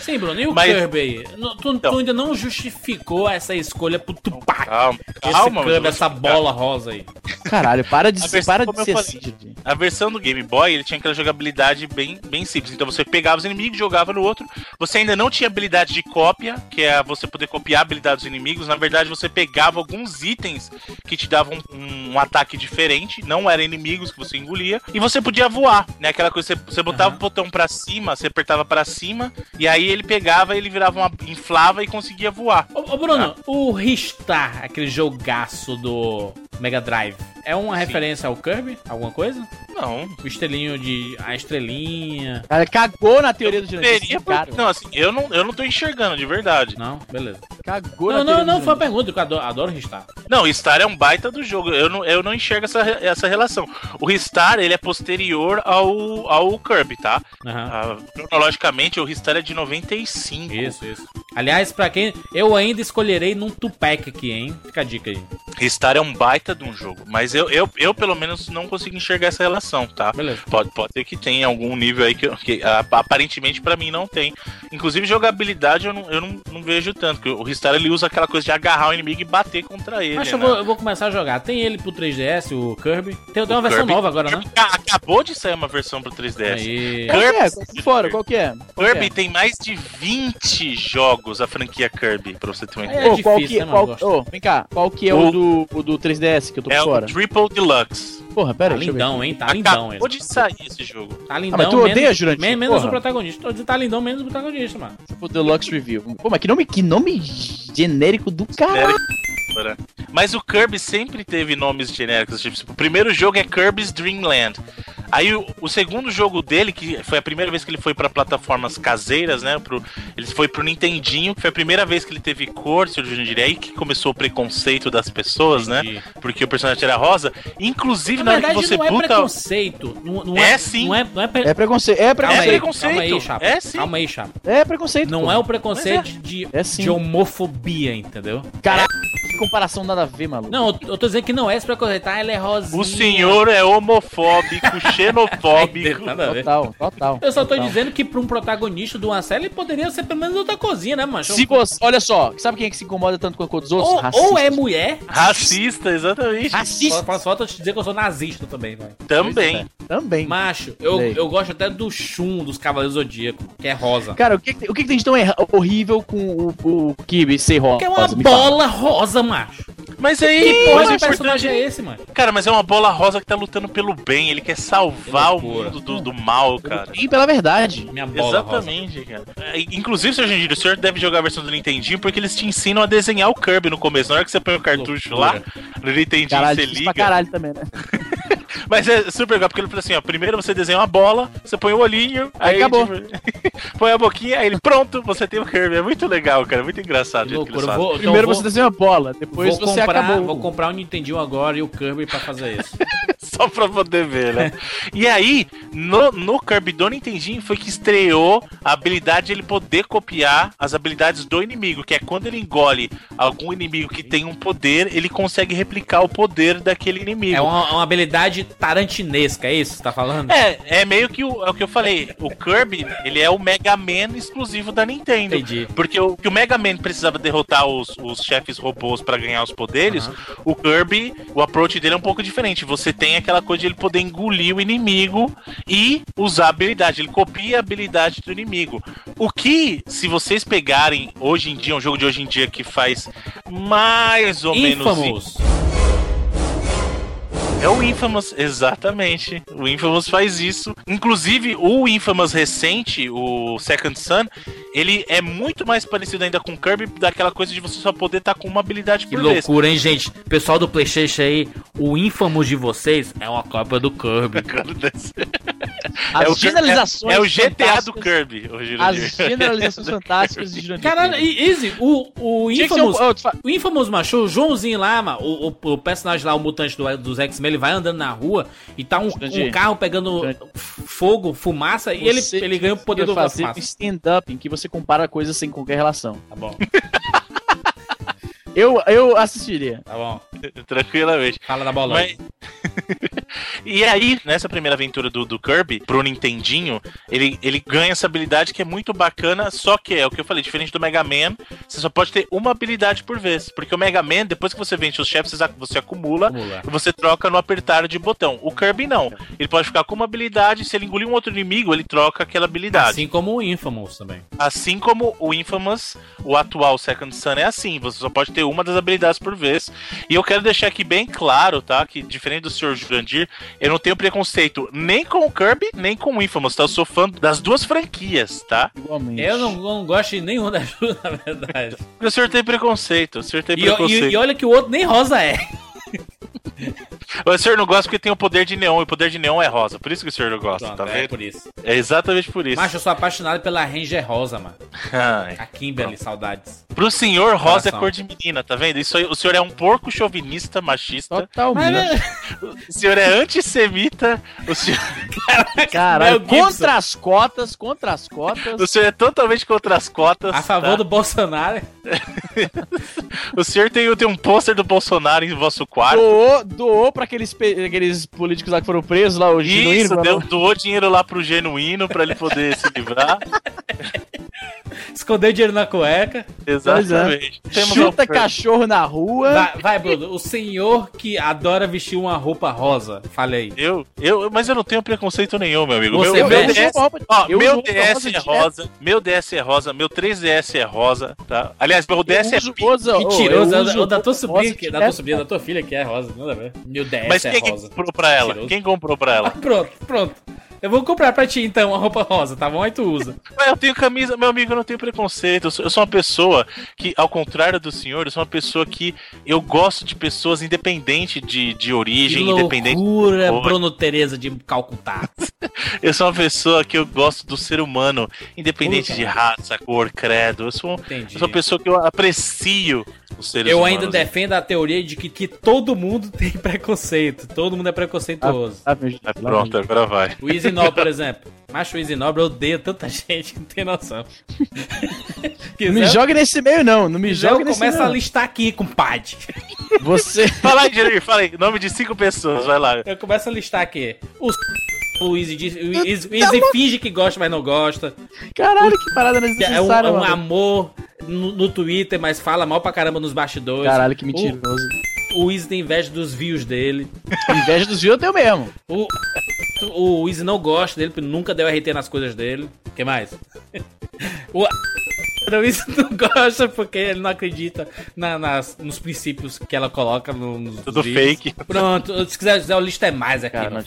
Sim, Bruno. E o Mas- Kirby aí? Não, Tu, tu Então. ainda não justificou essa escolha pro Tupac. Calma, Esse calma, eu Kirby, essa bola rosa aí. Caralho, para de, versão, para de ser falei. assim. A versão do Game Boy, ele tinha aquela jogabilidade bem, bem simples. Então você pegava os inimigos, jogava no outro. Você ainda não tinha habilidade de cópia, que é você poder copiar a habilidade dos inimigos. Na verdade, você pegava alguns itens que te davam um, um ataque diferente. Não eram inimigos que você engolia. E você podia voar, né? Aquela coisa, você, você botava Aham. o botão pra cima, você apertava pra cima. E aí ele pegava, ele virava uma... inflava e conseguia voar. Ô, ô, Bruno, o Ristar, aquele jogaço do Mega Drive, é uma Sim. referência ao Kirby? Alguma coisa? Não, O estelinho de. A estrelinha. Cara, cagou na teoria do Teria, Jurandir. por- Cara, não, assim, eu não, eu não tô enxergando, de verdade. Não, beleza. cagou Não, na teoria não, não, do foi uma pergunta, que eu adoro, adoro Ristar. Não, o Star é um baita do jogo. Eu não, eu não enxergo essa, essa relação. O Ristar, ele é posterior ao, ao Kirby, tá? Ah, cronologicamente, o Ristar é de 95. Isso, isso. Aliás, pra quem. Eu ainda escolherei num Tupac aqui, hein? Fica a dica aí. Ristar é um baita de um jogo, mas eu, eu, eu pelo menos não consigo enxergar essa relação, tá? Beleza. Pode, pode ser que tenha algum nível aí que, eu- que aparentemente pra mim não tem. Inclusive jogabilidade eu não, eu não, não vejo tanto, porque o Ristar ele usa aquela coisa de agarrar o inimigo e bater contra ele. Mas eu né? vou, eu vou começar a jogar. Tem ele pro 3DS, o Kirby. Tem, tem uma O versão Kirby- nova agora, né? Acabou de sair uma versão pro 3DS. Aí. Qual que é? Kirby- Qual que é? Fora, qual que é? Qual que Kirby é? tem mais de 20 jogos, a franquia Kirby, pra você ter uma É ideia. Ô, qual difícil, que, né, qual? Eu gosto. ô, vem cá, qual que é O- o do, o do 3DS que eu tô É, por o fora? Triple Deluxe. Porra, pera Tá aí, ver. lindão, hein? Tá lindão. Acabou de sair esse jogo. Tá lindão. Ah, mas tu odeia, menos, Jurandir? men- Menos Porra. o protagonista. Tá lindão, menos o protagonista, mano. O Deluxe Review. Pô, mas que nome, que nome genérico do caralho. Bora. Mas o Kirby sempre teve nomes genéricos. Tipo, o primeiro jogo é Kirby's Dream Land. Aí o, o segundo jogo dele, que foi a primeira vez que ele foi pra plataformas caseiras, né? Pro, ele foi pro Nintendinho, que foi a primeira vez que ele teve cor, se eu diria, aí que começou o preconceito das pessoas, né? Entendi. Porque o personagem era rosa. Inclusive, Na na, hora que verdade, você não é preconceito. Não, não É é, sim. Não é, não é, pre- É preconceito. É Calma É aí, preconceito. preconceito. Calma aí, chapa. É sim. Calma aí, chapa. É preconceito. Não pô. é o preconceito Mas de, É de homofobia, entendeu? Caralho, que comparação nada a ver, maluco. Não, eu, tô dizendo que não é preconceito. Ah, ela é rosinha. O senhor é homofóbico, xenofóbico. Nada a ver. Total, total. Eu só tô total. dizendo que pra um protagonista de uma série ele poderia ser pelo menos outra cozinha, né, macho? Se você, olha só, sabe quem é que se incomoda tanto com os outros? ou, Racistas. ou é mulher. Racista, exatamente. Racista. Faz falta eu te dizer que eu sou nazista também, vai. Também. Também. Macho, eu, eu gosto até do Shun dos Cavaleiros Zodíaco, que é rosa. Cara, o que, o que, tem de tão horrível com o, o Kirby ser rosa? Que é uma Me fala. bola rosa, macho. Mas aí, Que mas porra o importante personagem é esse, mano? Cara, mas é uma bola rosa que tá lutando pelo bem. Ele quer salvar o mundo do, do mal, cara. E pela verdade. Minha bola rosa. Exatamente, cara. É, Inclusive, seu Gendir, o senhor deve jogar a versão do Nintendinho porque eles te ensinam a desenhar o Kirby no começo. Na hora que você põe o cartucho Loucura. lá, no Nintendinho Caralho, você difícil pra liga. caralho também, né? Mas é super legal, porque ele fala assim, ó, primeiro você desenha uma bola, você põe o olhinho, Aí aí, acabou. tipo, põe a boquinha, aí ele, pronto, você tem o Kirby. É muito legal, cara, muito engraçado. Que o jeito que eles loucura. Fazem. vou, então Primeiro vou, você desenha uma bola, depois vou você comprar, acabou. Vou comprar o Nintendinho agora e o Kirby pra fazer isso. Só pra poder ver, né? e aí, no, no Kirby do Nintendinho foi que estreou a habilidade de ele poder copiar as habilidades do inimigo, que é quando ele engole algum inimigo que tem um poder, ele consegue replicar o poder daquele inimigo. é uma, uma habilidade tarantinesca, é isso que você tá falando? É, é meio que o, é o que eu falei. O Kirby, ele é o Mega Man exclusivo da Nintendo. Entendi. Porque o que o Mega Man precisava derrotar os, os chefes robôs pra ganhar os poderes, o Kirby, o approach dele é um pouco diferente. Você tem aquela coisa de ele poder engolir o inimigo e usar a habilidade. Ele copia a habilidade do inimigo. O que, se vocês pegarem hoje em dia, um jogo de hoje em dia que faz mais ou menos Infamous. é o Infamous, exatamente. O Infamous faz isso. Inclusive, o Infamous recente, o Second Son, ele é muito mais parecido ainda com o Kirby, daquela coisa de você só poder estar com uma habilidade Que por vez. loucura, hein, gente? Pessoal do Playstation aí, o Infamous de vocês é uma cópia do Kirby. As É o- generalizações É, é o GTA do Kirby, hoje As generalizações fantásticas de Jurandir. Caralho, e- Easy, o, o que ser um- Infamous... oh, O Infamous macho, o Joãozinho lá, mano, o, o, o personagem lá, o mutante do, dos X-Men, ele vai andando na rua e tá um, um carro pegando fogo, fumaça, e ele, ele ganha o poder do fazer fumaça. stand-up em que você compara coisas sem qualquer relação. Tá bom, Eu, eu assistiria. tá bom. Tranquilamente. Fala da bola Mas... e aí, nessa primeira aventura do, do Kirby, pro Nintendinho, ele, ele ganha essa habilidade que é muito bacana, só que é o que eu falei, diferente do Mega Man, você só pode ter uma habilidade por vez. Porque o Mega Man, depois que você vence os chefes, você- você acumula Acumula. e você troca no apertar de botão. O Kirby não. Ele pode ficar com uma habilidade, se ele engolir um outro inimigo, ele troca aquela habilidade. Assim como o Infamous também. Assim como o Infamous, o atual Second Son é assim, você só pode ter uma das habilidades por vez. E eu quero deixar aqui bem claro, tá? Que diferente do Sr. Jurandir, eu não tenho preconceito nem com o Kirby, nem com o Infamous, tá? Eu sou fã das duas franquias, tá? Igualmente. Eu não, não gosto de nenhum das duas, na verdade. Porque o senhor tem preconceito, o senhor tem E, preconceito. e- e olha que o outro nem rosa é. O senhor não gosta porque tem o poder de neon, e o poder de neon é rosa. Por isso que o senhor não gosta, Pronto, tá é vendo? por isso. É exatamente por isso. Mas eu sou apaixonado pela Ranger rosa, mano. Ai. A Kimberly, saudades. Pro senhor, rosa é cor de menina, tá vendo? Isso aí, o senhor é um porco chauvinista, machista. Totalmente. O senhor é antissemita. O senhor, Caralho, contra as cotas, contra as cotas. o senhor é totalmente contra as cotas. A favor tá? do Bolsonaro. O senhor tem, tem um pôster do Bolsonaro em vosso quarto. Doou, doou pra aqueles, aqueles políticos lá que foram presos, lá, o Isso, genuíno. deu, doou dinheiro lá pro genuíno pra ele poder se livrar. Escondeu dinheiro na cueca. Exatamente. Temos Chuta cachorro na rua. Vai, vai, Bruno. O senhor que adora vestir uma roupa rosa. Falei. Eu, eu, mas eu não tenho preconceito nenhum, meu amigo. Você meu, meu DS, roupa- ó, eu meu DS rosa é direto. rosa, meu DS é rosa, meu 3DS é rosa, tá? Aliás, meu DS é rosa, Mentiroso. é o da- tua sobrinha, rosa que, da tua sobrinha, da tua filha que é rosa. Nada a ver. Meu DS Mas é quem que rosa. comprou pra ela? Quem comprou pra ela? Pronto, pronto. Eu vou comprar pra ti então uma roupa rosa, tá bom? Aí tu usa. Eu tenho camisa, meu amigo, eu não tenho preconceito. Eu sou, eu sou uma pessoa que, ao contrário do senhor, eu sou uma pessoa que eu gosto de pessoas independente de, de Que origem, independente. loucura. Bruno Tereza de Calcutá. Eu sou uma pessoa que eu gosto do ser humano, independente Puta, de raça, cor, credo. Eu sou, Entendi. eu sou uma pessoa que eu aprecio os seres Eu humanos. ainda defendo a teoria de que, que todo mundo tem preconceito. Todo mundo é preconceituoso. Ah, Ah, pronto, agora vai. O Easy Nobre, por exemplo. Macho o Easy Nobre odeia tanta gente que não tem noção. Não me jogue nesse meio, não. Não me Eu jogue nesse começa meio. a listar aqui, compadre. Você. Fala aí, Jeremy, fala aí. Nome de cinco pessoas, vai lá. Eu começo a listar aqui. O, o Easy, diz, o Easy, o Easy finge que gosta, mas não gosta. Caralho, que parada É um, é um amor no, no Twitter, mas fala mal pra caramba nos bastidores. Caralho, que mentiroso. O, o Easy tem inveja dos views dele. Inveja dos views eu tenho mesmo. O, o Easy não gosta dele, porque nunca deu RT nas coisas dele. O que mais? O, o Easy não gosta porque ele não acredita na- nas, nos princípios que ela coloca no, nos Tudo vídeos. fake. Pronto, se quiser dizer, o lista é mais aqui. Cara.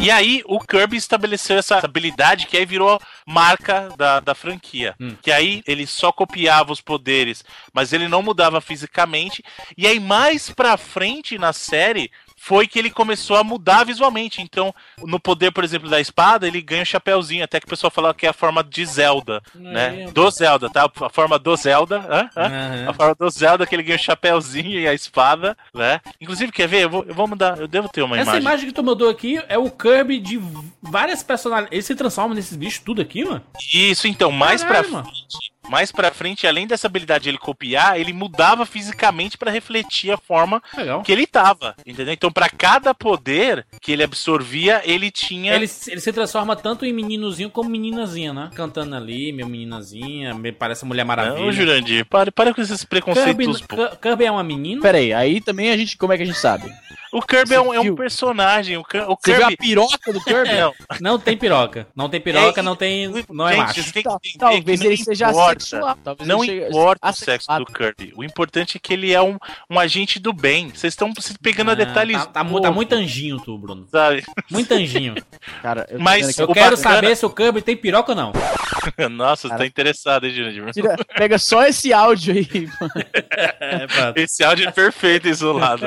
E aí o Kirby estabeleceu essa habilidade que aí virou marca da, da franquia. Hum. Que aí ele só copiava os poderes, mas ele não mudava fisicamente. E aí mais pra frente na série foi que ele começou a mudar visualmente. Então, no poder, por exemplo, da espada, ele ganha um chapéuzinho, até que o pessoal falava que é a forma de Zelda, né? É. Do Zelda, tá? A forma do Zelda, hã? Hã? Aham. A forma do Zelda que ele ganha o chapéuzinho e a espada, né? Inclusive, quer ver? Eu vou, eu vou mudar, eu devo ter uma Essa imagem. imagem que tu mandou aqui é o Kirby de várias personalidades. Ele se transforma nesses bichos tudo aqui, mano? Isso, então, mais Caralho, pra mano. frente, mais pra frente, além dessa habilidade de ele copiar, ele mudava fisicamente pra refletir a forma Legal. que ele tava, entendeu? Então, pra cada poder que ele absorvia, ele tinha Ele, ele se transforma tanto em meninozinho como meninazinha, né? Cantando ali, meu meninazinha, me parece Mulher Maravilha. Não, Jurandir, para, para com esses Kirby, preconceitos. pô. Kirby- Kirby é uma menina? Pera aí, aí também a gente. Como é que a gente sabe? O Kirby é um, é um personagem. O, Kir- o Você viu a Kirby. piroca do Kirby? Não, Não tem piroca. Não tem piroca, É, não tem. gente, Não é macho. que entender Talvez que não ele seja importa. sexual. Talvez Não seja importa o sexo do Kirby. O importante é que ele é um, um agente do bem. Vocês estão se pegando a Ah, detalhes. Tá, tá, tá muito anjinho, tu, Bruno. Sabe? Muito anjinho. Cara, eu Mas aqui. Eu quero bacana- saber se o Kirby tem piroca ou não. Nossa, você tá interessado, hein, Jurandir? Tira- pega só esse áudio aí, mano. É. Esse áudio é perfeito isolado.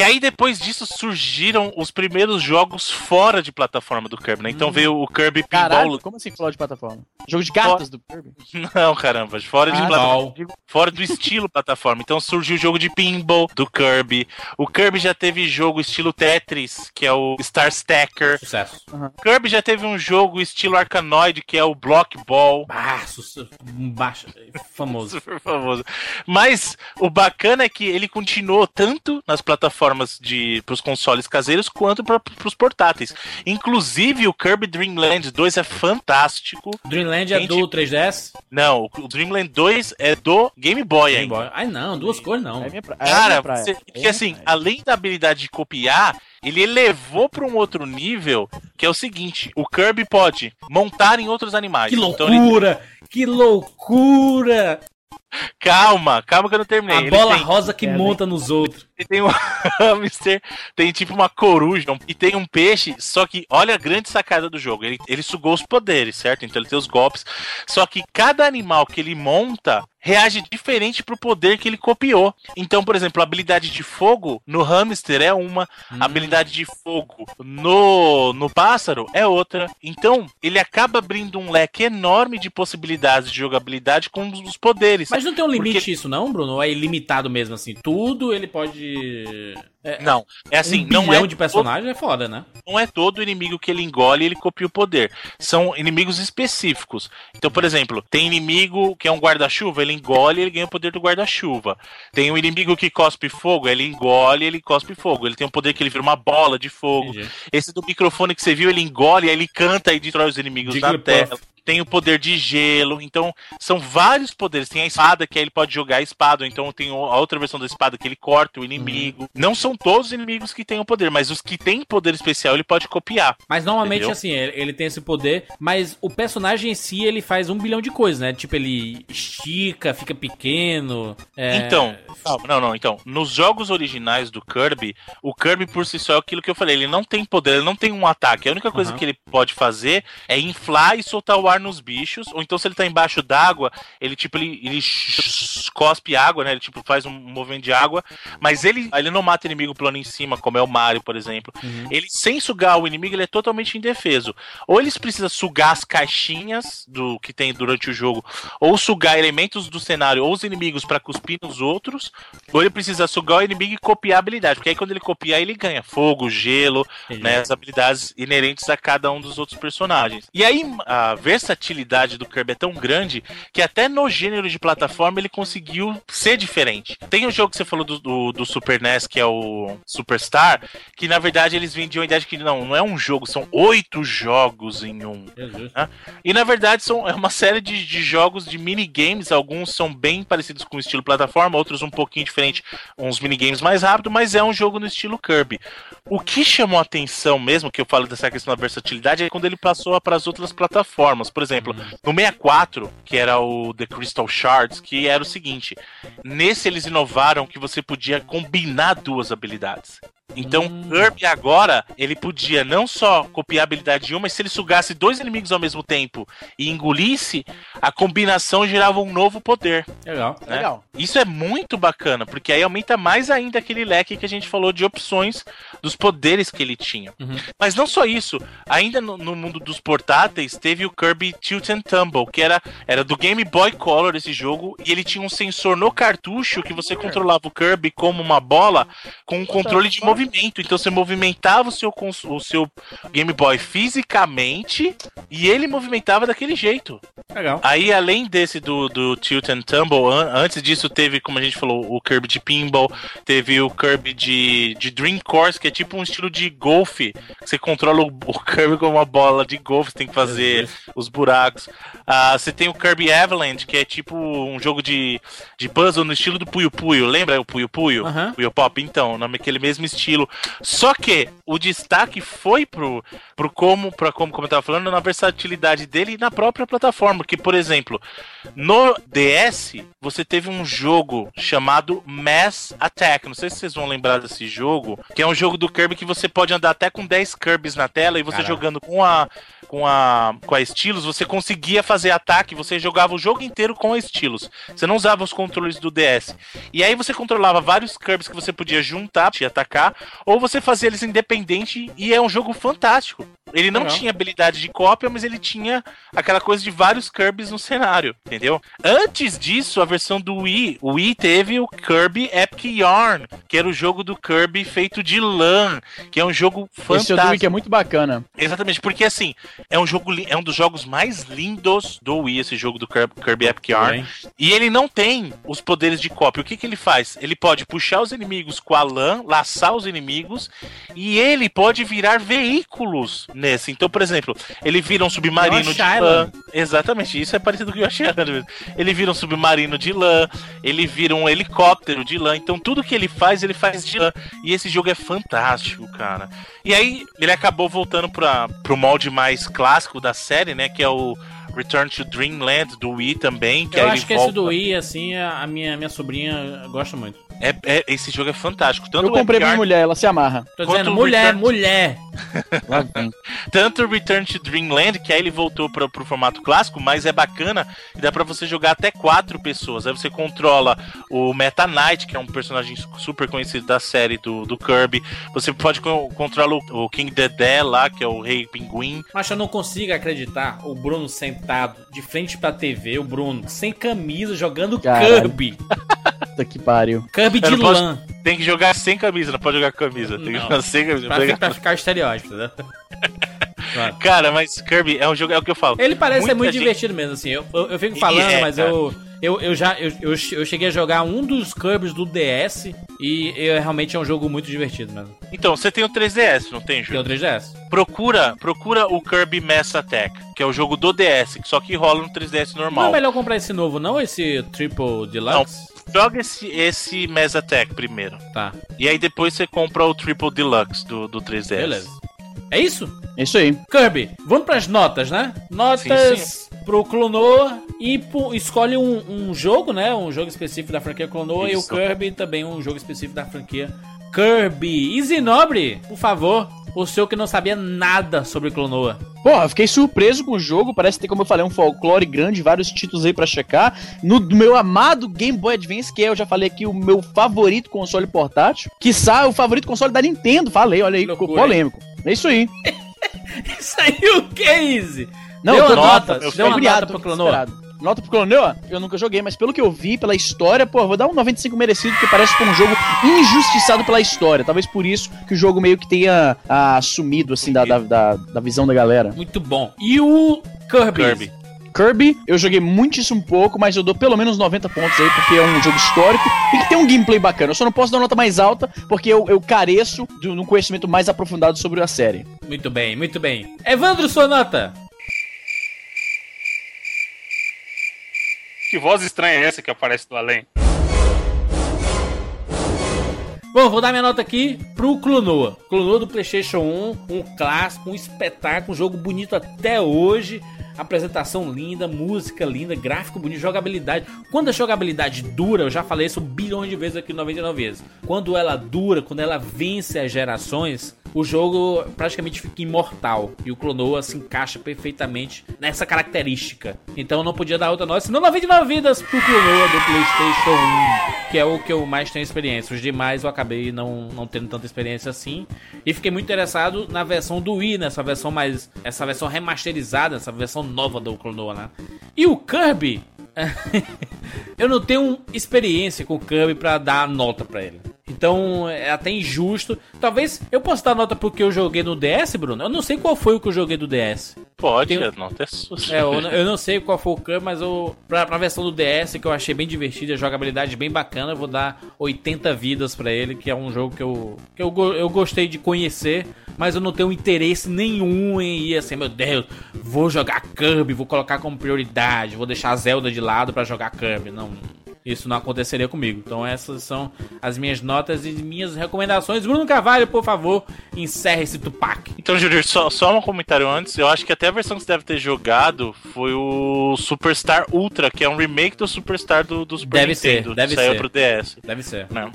É. E aí, depois disso, surgiram os primeiros jogos fora de plataforma do Kirby, né? Então veio o Kirby Pinball. Caralho, como assim fora de plataforma? Jogo de cartas do Kirby? Não, caramba, fora de Ah, plataforma. Fora do estilo plataforma. Então surgiu o jogo de pinball do Kirby. O Kirby já teve jogo estilo Tetris, que é o Star Stacker. Sucesso. O Kirby já teve um jogo estilo Arkanoid, que é o Block Ball. Ah, sucesso. Baixo. Famoso. Super famoso. Mas o bacana é que ele continuou tanto nas plataformas de pros consoles caseiros quanto para pros portáteis. Inclusive o Kirby Dream Land 2 é fantástico. Dreamland é do 3DS? Não, o Dreamland 2 é do Game Boy Game ainda. Boy. Ai, não, duas cores não. É minha pra... é Cara, minha praia. você, É porque minha assim, praia. além da habilidade de copiar, ele elevou para um outro nível, que é o seguinte: o Kirby pode montar em outros animais. Que Então ele- loucura! Que loucura! Calma, calma que eu não terminei. A Ele bola tem- rosa que É, monta nos outros. Ele tem um hamster, tem tipo uma coruja e tem um peixe, só que olha a grande sacada do jogo. Ele, ele sugou os poderes, certo? Então ele tem os golpes. Só que cada animal que ele monta reage diferente pro poder que ele copiou. Então, por exemplo, a habilidade de fogo no hamster é uma, a habilidade de fogo no, no pássaro é outra. Então, ele acaba abrindo um leque enorme de possibilidades de jogabilidade com os poderes. Mas não tem um limite Porque- isso, não, Bruno? Ou é ilimitado mesmo, assim? Tudo ele pode. É, Não, é assim, um não é de personagens é foda, né? não é todo inimigo que ele engole e ele copia o poder. São inimigos específicos. Então, por exemplo, tem inimigo que é um guarda-chuva, ele engole e ele ganha o poder do guarda-chuva. Tem um inimigo que cospe fogo, ele engole e ele cospe fogo. Ele tem um poder que ele vira uma bola de fogo. Entendi. Esse do microfone que você viu, ele engole, aí ele canta e destrói os inimigos na Jigglypuff. tela. Tem o poder de gelo, então são vários poderes. Tem a espada, que aí ele pode jogar a espada, ou então tem a outra versão da espada que ele corta o inimigo. Não são todos os inimigos que têm o poder, mas os que têm poder especial ele pode copiar. Mas normalmente, Entendeu? assim, ele, ele tem esse poder, mas o personagem em si, ele faz um bilhão de coisas, né? Tipo, ele estica, fica pequeno. é, Então, não, não, então, nos jogos originais do Kirby, o Kirby por si só é aquilo que eu falei, ele não tem poder, ele não tem um ataque. A única coisa Aham. que ele pode fazer é inflar e soltar o ar nos bichos, ou então se ele tá embaixo d'água, ele tipo ele, ele cospe água, né? Ele tipo faz um movimento de água, mas ele ele não mata inimigo plano em cima, como é o Mario, por exemplo. Ele sem sugar o inimigo, ele é totalmente indefeso. Ou eles precisam sugar as caixinhas do que tem durante o jogo, ou sugar elementos do cenário ou os inimigos pra cuspir nos outros, ou ele precisa sugar o inimigo e copiar a habilidade, porque aí quando ele copiar, ele ganha fogo, gelo, Entendi. né, as habilidades inerentes a cada um dos outros personagens. E aí a versatilidade do Kirby é tão grande que até no gênero de plataforma ele conseguiu ser diferente. Tem o jogo que você falou do, do, do Super NES, que é o Superstar, que na verdade eles vendiam a ideia de que não, não é um jogo, são oito jogos em um. Jesus. E na verdade são é uma série de, de jogos de minigames, alguns são bem parecidos com o estilo plataforma, outros um pouquinho diferente, uns minigames mais rápido, mas é um jogo no estilo Kirby. O que chamou a atenção mesmo, que eu falo dessa questão da versatilidade, é quando ele passou para as outras plataformas. Por exemplo, no 64, que era o The Crystal Shards, que era o seguinte: nesse eles inovaram que você podia combinar duas habilidades. Então, Kirby agora, ele podia não só copiar a habilidade de uma, mas se ele sugasse dois inimigos ao mesmo tempo e engolisse, a combinação gerava um novo poder. Legal. né? Legal. Isso é muito bacana, porque aí aumenta mais ainda aquele leque que a gente falou de opções dos poderes que ele tinha. Uhum. Mas não só isso, ainda no, no mundo dos portáteis teve o Kirby Tilt and Tumble, que era, era do Game Boy Color esse jogo, e ele tinha um sensor no cartucho que você controlava o Kirby como uma bola com um controle de movimento. Então você movimentava o seu, o seu Game Boy fisicamente e ele movimentava daquele jeito. Legal. Aí, além desse do, do Tilt and Tumble, an- antes disso teve, como a gente falou, o Kirby de Pinball, teve o Kirby de, de Dream Course, que é tipo um estilo de golfe. Você controla o, o Kirby com uma bola de golfe, você tem que fazer os buracos. Ah, você tem o Kirby Avalanche, que é tipo um jogo de, de puzzle no estilo do Puyo Puyo. Lembra o Puyo Puyo? Aham. Puyo Pop? Então, naquele mesmo estilo. Só que o destaque foi pro, pro como, pra como, como eu tava falando, na versatilidade dele e na própria plataforma. Que, por exemplo, no DS, você teve um jogo chamado Mass Attack. Não sei se vocês vão lembrar desse jogo, que é um jogo do Kirby que você pode andar até com 10 Kirbys na tela e você jogando com a com a com a estilos, você conseguia fazer ataque, você jogava o jogo inteiro com a estilos. Você não usava os controles do DS. E aí você controlava vários Kirbys que você podia juntar e atacar, ou você fazia eles independente e é um jogo fantástico. Ele não Legal. tinha habilidade de cópia, mas ele tinha aquela coisa de vários Kirbys no cenário, entendeu? Antes disso, a versão do Wii, o Wii teve o Kirby Epic Yarn, que era o jogo do Kirby feito de lã, que é um jogo Esse fantástico. é o do Wii que é muito bacana. Exatamente, porque assim, é um jogo é um dos jogos mais lindos do Wii, esse jogo do Kirby, Kirby Epic Yarn. E ele não tem os poderes de cópia. O que, que ele faz? Ele pode puxar os inimigos com a lã, laçar os inimigos, e ele pode virar veículos nesse. Então, por exemplo, ele vira um submarino de lã. Exatamente, isso é parecido com o Yoshi Island. Ele vira um submarino de lã, ele vira um helicóptero de lã. Então, tudo que ele faz, ele faz de lã. E esse jogo é fantástico, cara. E aí, ele acabou voltando para pro molde mais clássico da série, né? Que é o Return to Dreamland do Wii também. Que eu acho que volta... esse do Wii, assim, a a minha, minha sobrinha gosta muito. É, é- esse jogo é fantástico. Tanto Eu comprei o pra minha mulher, ela se amarra. Tô Quanto dizendo, mulher, Return- mulher. Tanto o Return to Dreamland, que aí ele voltou pro, pro formato clássico, mas é bacana e dá pra você jogar até quatro pessoas. Aí você controla o Meta Knight, que é um personagem su- super conhecido da série do, do Kirby. Você pode co controlar o, o King Dedé lá, que é o Rei Pinguim. Mas eu não consigo acreditar o Bruno sentado de frente pra TV, o Bruno sem camisa jogando Caralho. Kirby. Puta que pariu. Kirby de não posso- lã. Tem que jogar sem camisa, não pode jogar com camisa. Tem que Não. jogar sem camisa. Pra, pra ficar estereótipo, né? Claro. Cara, mas Kirby é um jogo, é o que eu falo. Ele parece ser Muita muito gente- divertido mesmo, assim. Eu, eu, eu fico falando, é, mas cara. eu, eu, eu já eu, eu, eu cheguei a jogar um dos Kirbys do DS e eu, realmente é um jogo muito divertido mesmo. Então, você tem o 3DS, não tem, Tem o Júlio? 3DS. Procura, procura o Kirby Mass Attack, que é o jogo do DS, que só que rola no 3DS Não é normal. melhor comprar esse novo, não? Esse Triple Deluxe? Joga esse, esse Mass Attack primeiro. Tá, E aí depois você compra o Triple Deluxe do, do 3DS. beleza. É isso? É isso aí. Kirby, vamos pras notas, né? Notas pro Clonoa e pro- escolhe um, um jogo, né? Um jogo específico da franquia Clonoa e o. Kirby também um jogo específico da franquia Kirby. Easy Nobre, por favor, o senhor que não sabia nada sobre Clonoa. Porra, fiquei surpreso com o jogo. Parece ter, como eu falei, um folclore grande, vários títulos aí pra checar. No meu amado Game Boy Advance, que é, eu já falei aqui, o meu favorito console portátil. Que sai o favorito console da Nintendo. Falei, olha aí, ficou polêmico. É isso aí. Isso aí o que, Easy? Não, deu eu uma nota, eu deu uma nota pro Clonoa. desesperado. Nota pro Clonoa? Eu nunca joguei, mas pelo que eu vi, pela história, pô, eu vou dar um 95 merecido, porque parece que foi um jogo injustiçado pela história. Talvez por isso que o jogo meio que tenha ah, sumido, assim, da, da, da, da visão da galera. Muito bom. E o Kirby? Kirby. Kirby, eu joguei muitíssimo pouco, mas eu dou pelo menos 90 pontos aí, porque é um jogo histórico e que tem um gameplay bacana. Eu só não posso dar uma nota mais alta, porque eu, eu careço de um conhecimento mais aprofundado sobre a série. Muito bem, muito bem. Evandro, sua nota? Que voz estranha é essa que aparece do além? Bom, vou dar minha nota aqui pro Clonoa. Clonoa do PlayStation 1, um clássico, um espetáculo, um jogo bonito até hoje. Apresentação linda, música linda, gráfico bonito, jogabilidade. Quando a jogabilidade dura, eu já falei isso bilhões de vezes aqui, 99 vezes. Quando ela dura, quando ela vence as gerações, o jogo praticamente fica imortal. E o Clonoa se encaixa perfeitamente nessa característica. Então não podia dar outra nota, senão 99 vidas pro Clonoa do PlayStation 1, que é o que eu mais tenho experiência. Os demais eu acabei não, não tendo tanta experiência assim. E fiquei muito interessado na versão do Wii, nessa versão mais. Essa versão remasterizada, essa versão nova do Clonoa, né? E o Kirby. eu não tenho experiência com o Kirby pra dar nota pra ele. Então é até injusto. Talvez eu possa dar nota porque eu joguei no DS, Bruno. Eu não sei qual foi o que eu joguei do DS. Pode, Tem- a nota é sua. É, eu, eu não sei qual foi o Kirby, mas eu, pra, pra versão do DS, que eu achei bem divertida, a jogabilidade bem bacana, eu vou dar 80 vidas pra ele, que é um jogo que eu, que eu, eu gostei de conhecer, mas eu não tenho interesse nenhum em ir assim, meu Deus, vou jogar Kirby, vou colocar como prioridade, vou deixar a Zelda de lado pra jogar Kirby. Não, isso não aconteceria comigo. Então essas são as minhas notas e minhas recomendações. Bruno Carvalho, por favor, encerre esse Tupac. Então, Júlio, só, só um comentário antes. Eu acho que até a versão que você deve ter jogado foi o Superstar Ultra, que é um remake do Superstar do, do Super Deve ser, Nintendo. deve que saiu ser. pro DS. Deve ser. Né?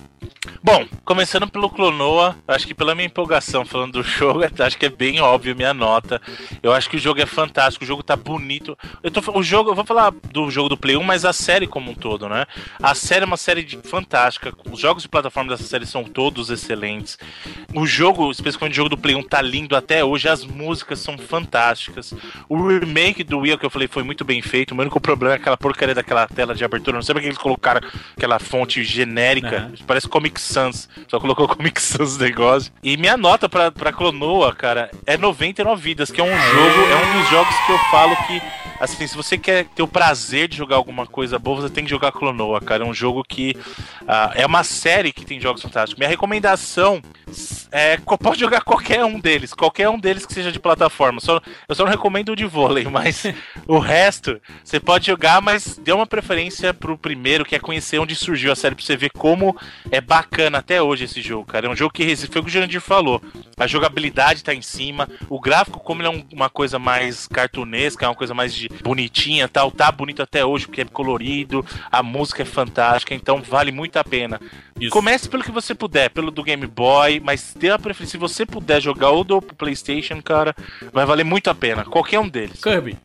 Bom, começando pelo Clonoa, acho que pela minha empolgação falando do jogo, acho que é bem óbvio minha nota. Eu acho que o jogo é fantástico, o jogo tá bonito. Eu tô, o jogo, eu vou falar do jogo do Play 1, mas a série como um todo, né? A série é uma série de- fantástica. Os jogos de plataforma dessa série são todos excelentes. O jogo, especificamente o jogo do Play 1, tá lindo até hoje. As músicas são fantásticas. O remake do Wii, que eu falei, foi muito bem feito. O único problema é aquela porcaria daquela tela de abertura. Não sei porque eles colocaram aquela fonte genérica. Aham. Parece Comic Sans. Só colocou Comic Sans negócio. E minha nota pra, pra Clonoa, cara, é 99 vidas, que é um jogo, é um dos jogos que eu falo que, assim, se você quer ter o prazer de jogar alguma coisa boa, você tem que jogar Clonoa, cara. É um jogo que ah, é uma série que tem jogos fantásticos. Minha recomendação É, pode jogar qualquer um deles, qualquer um deles que seja de plataforma. Só, eu só não recomendo o de vôlei, mas o resto você pode jogar, mas dê uma preferência pro primeiro, que é conhecer onde surgiu a série, pra você ver como é bacana até hoje esse jogo, cara. É um jogo que foi o que o Jurandir falou. A jogabilidade tá em cima, o gráfico, como ele é um- uma coisa mais cartunesca, é uma coisa mais de bonitinha tal, tá bonito até hoje, porque é colorido, a música é fantástica, então vale muito a pena. Isso. Comece pelo que você puder, pelo do Game Boy, mas dê a preferência. Se você puder jogar o do PlayStation, cara, vai valer muito a pena. Qualquer um deles. Kirby.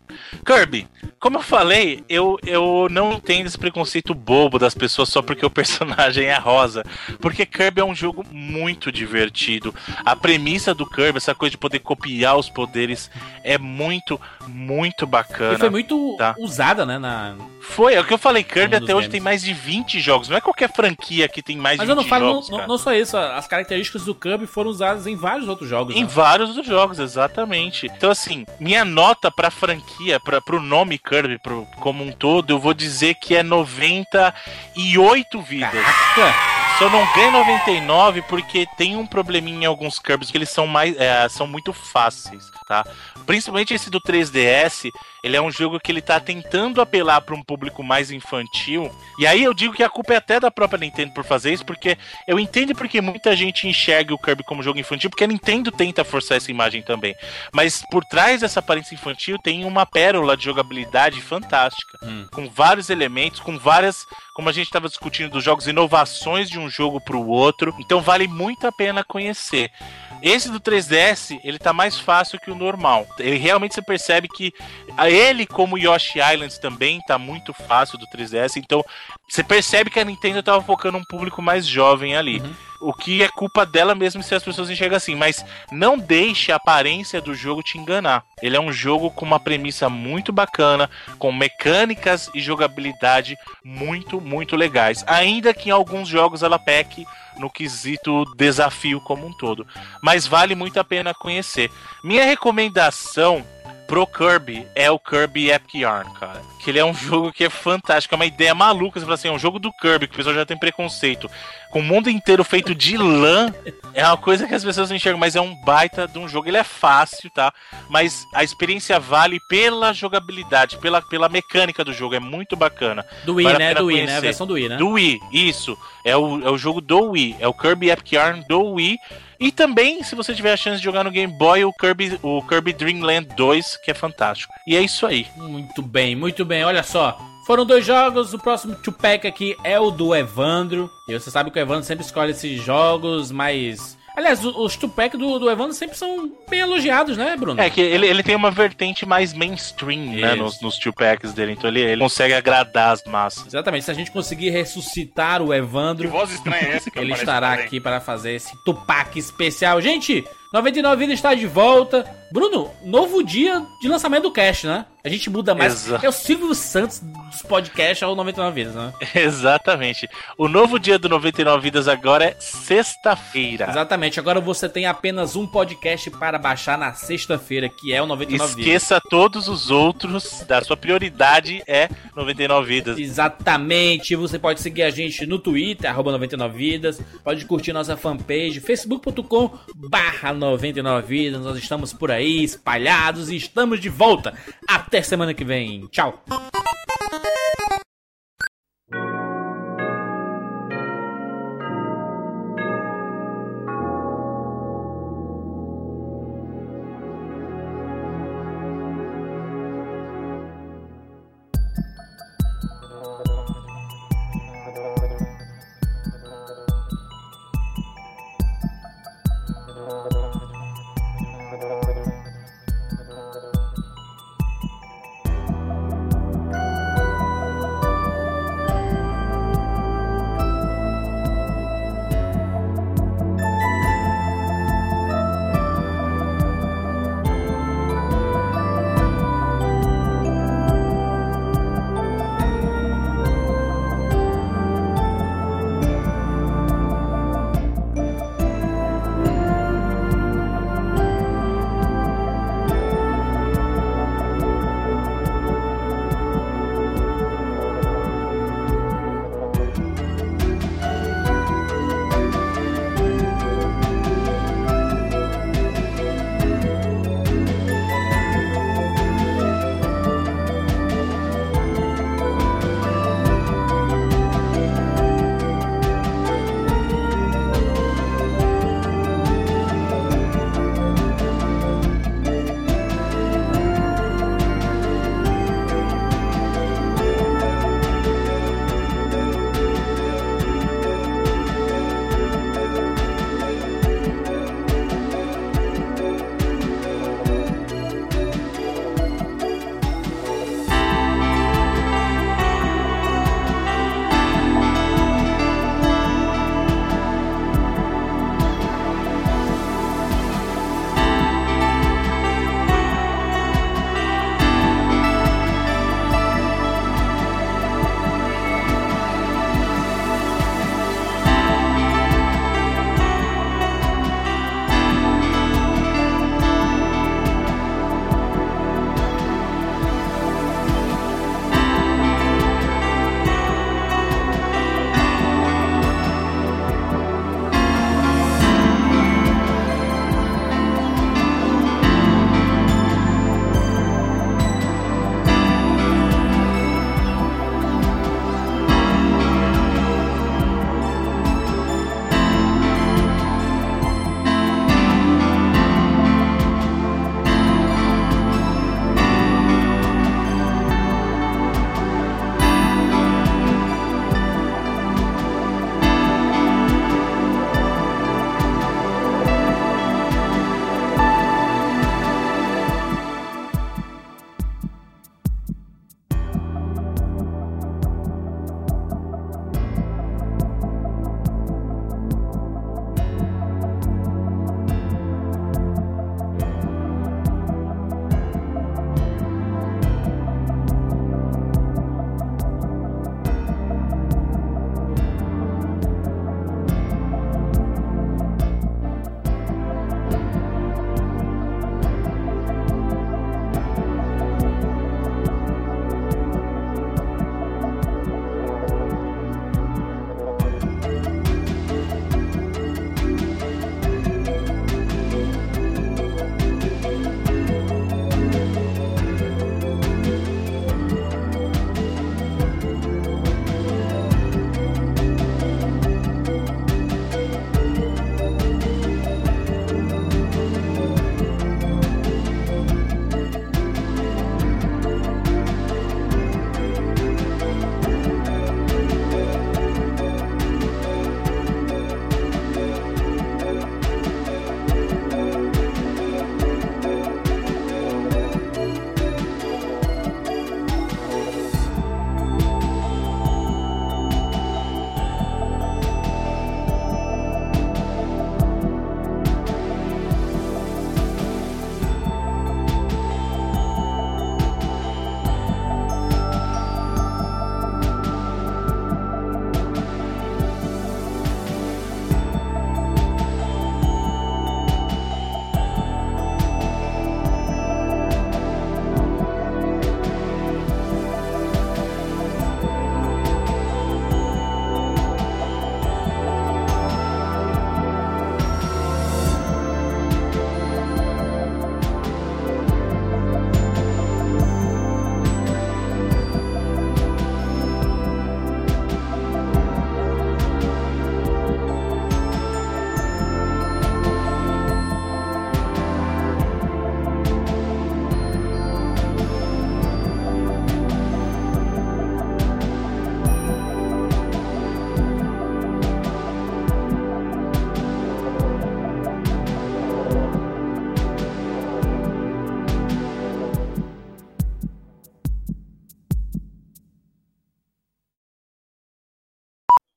Kirby, como eu falei, eu, eu não entendo esse preconceito bobo das pessoas só porque o personagem é rosa. Porque Kirby é um jogo muito divertido. A premissa do Kirby, essa coisa de poder copiar os poderes, é muito, muito bacana. E foi muito Tá. usada, né? Na... Foi, é o que eu falei, Kirby Um até hoje games. tem mais de 20 jogos. Não é qualquer franquia que tem mais Mas de eu 20 não falo não, jogos. não- não só isso, as características do Kirby foram usadas em vários outros jogos. Em né? vários dos jogos, exatamente. Então, assim, minha nota pra franquia, pra, pro nome Kirby pro, como um todo, eu vou dizer que é 98 vidas. Caraca! Só não ganha 99 porque tem um probleminha em alguns Kirby's que eles são mais é, são muito fáceis, tá? Principalmente esse do 3DS, ele é um jogo que ele tá tentando apelar para um público mais infantil. E aí eu digo que a culpa é até da própria Nintendo por fazer isso, porque eu entendo porque muita gente enxerga o Kirby como jogo infantil, porque a Nintendo tenta forçar essa imagem também. Mas por trás dessa aparência infantil tem uma pérola de jogabilidade fantástica, Hum. com vários elementos, com várias, como a gente estava discutindo dos jogos, inovações de um jogo para o outro. Então vale muito a pena conhecer. Esse do 3DS, ele tá mais fácil que o normal. Ele realmente você percebe que ele, como Yoshi Islands, também tá muito fácil do 3DS. Então, você percebe que a Nintendo tava focando um público mais jovem ali. O que é culpa dela mesmo se as pessoas enxergam assim. Mas não deixe a aparência do jogo te enganar. Ele é um jogo com uma premissa muito bacana, com mecânicas e jogabilidade muito, muito legais. Ainda que em alguns jogos ela peque no quesito desafio como um todo. Mas vale muito a pena conhecer. Minha recomendação pro Kirby é o Kirby Epic Yarn, cara. Que ele é um jogo que é fantástico, é uma ideia maluca. Você fala assim, é um jogo do Kirby, que o pessoal já tem preconceito. Com o mundo inteiro feito de lã, é uma coisa que as pessoas não enxergam, mas é um baita de um jogo. Ele é fácil, tá? Mas a experiência vale pela jogabilidade, pela, pela mecânica do jogo. É muito bacana. Do Wii, Vale né? Do Wii, né? A conhecer. versão do Wii, né? Do Wii, isso. É o, é o jogo do Wii. É o Kirby Epic Yarn do Wii. E também, se você tiver a chance de jogar no Game Boy, o Kirby, o Kirby Dream Land 2, que é fantástico. E é isso aí. Muito bem, muito bem. Olha só. Foram dois jogos, o próximo two-pack aqui é o do Evandro. E você sabe que o Evandro sempre escolhe esses jogos mais... Aliás, o- os two-pack do, do Evandro sempre são bem elogiados, né, Bruno? É que ele, ele tem uma vertente mais mainstream, né, Isso. nos, nos two packs dele. Então ele, ele consegue agradar as massas. Exatamente, se a gente conseguir ressuscitar o Evandro... Que voz estranha é essa que Ele estará também? aqui para fazer esse Tupac especial. Gente, 99 Vidas está de volta. Bruno, novo dia de lançamento do cast, né? A gente muda mais. Exato. É o Silvio Santos dos podcasts ao 99 Vidas, né? Exatamente. O novo dia do 99 Vidas agora é sexta-feira. Exatamente. Agora você tem apenas um podcast para baixar na sexta-feira, que é o 99 Vidas. Esqueça todos os outros. Da sua prioridade é 99 Vidas. Exatamente. Você pode seguir a gente no Twitter, arroba 99 Vidas. Pode curtir nossa fanpage, facebook.com barra 99 Vidas. Nós estamos por aí, espalhados e estamos de volta. Até semana que vem. Tchau.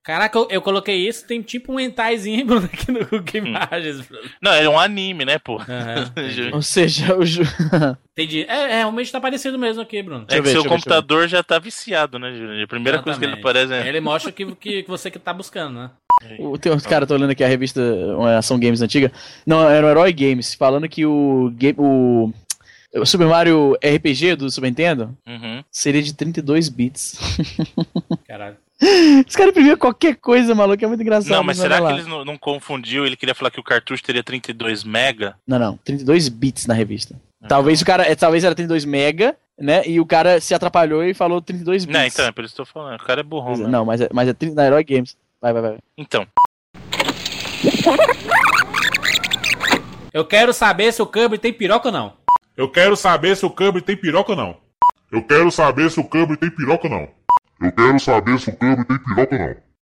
Caraca, eu, eu coloquei isso, tem tipo um entaizinho Bruno, aqui no Google Imagens, Bruno. Não, é um anime, né, pô? Entendi. Ou seja, o ju... Entendi. É, é, realmente tá aparecendo mesmo aqui, Bruno. É que ver, seu eu ver, computador já tá viciado, né, Júnior? A primeira coisa que ele Exatamente. aparece é. Ele mostra que, que, que você que tá buscando, né? o- tem uns caras, tô olhando aqui a revista uma Ação Games antiga. Não, era o Herói Games, falando que o, game, o, o Super Mario RPG do Super Nintendo Uhum. seria de 32 bits. Caralho. Os caras imprimiam qualquer coisa, maluco, é muito engraçado. Não, mas será que eles não, não confundiu? Ele queria falar que o cartucho teria 32 mega? Não, não, 32 bits na revista. Talvez o cara, é, talvez era 32 mega, né? E o cara se atrapalhou e falou 32 bits. Não, então, é por isso que eu tô falando. O cara é burrão, né? Não, mas é, mas é 30 na Herói Games. Vai, vai, vai. Então, Eu quero saber se o Kirby tem piroca ou não. Eu quero saber se o Kirby tem piroca ou não. Eu quero saber se o Kirby tem piroca ou não. Eu quero saber se o Kirby tem piroca ou não.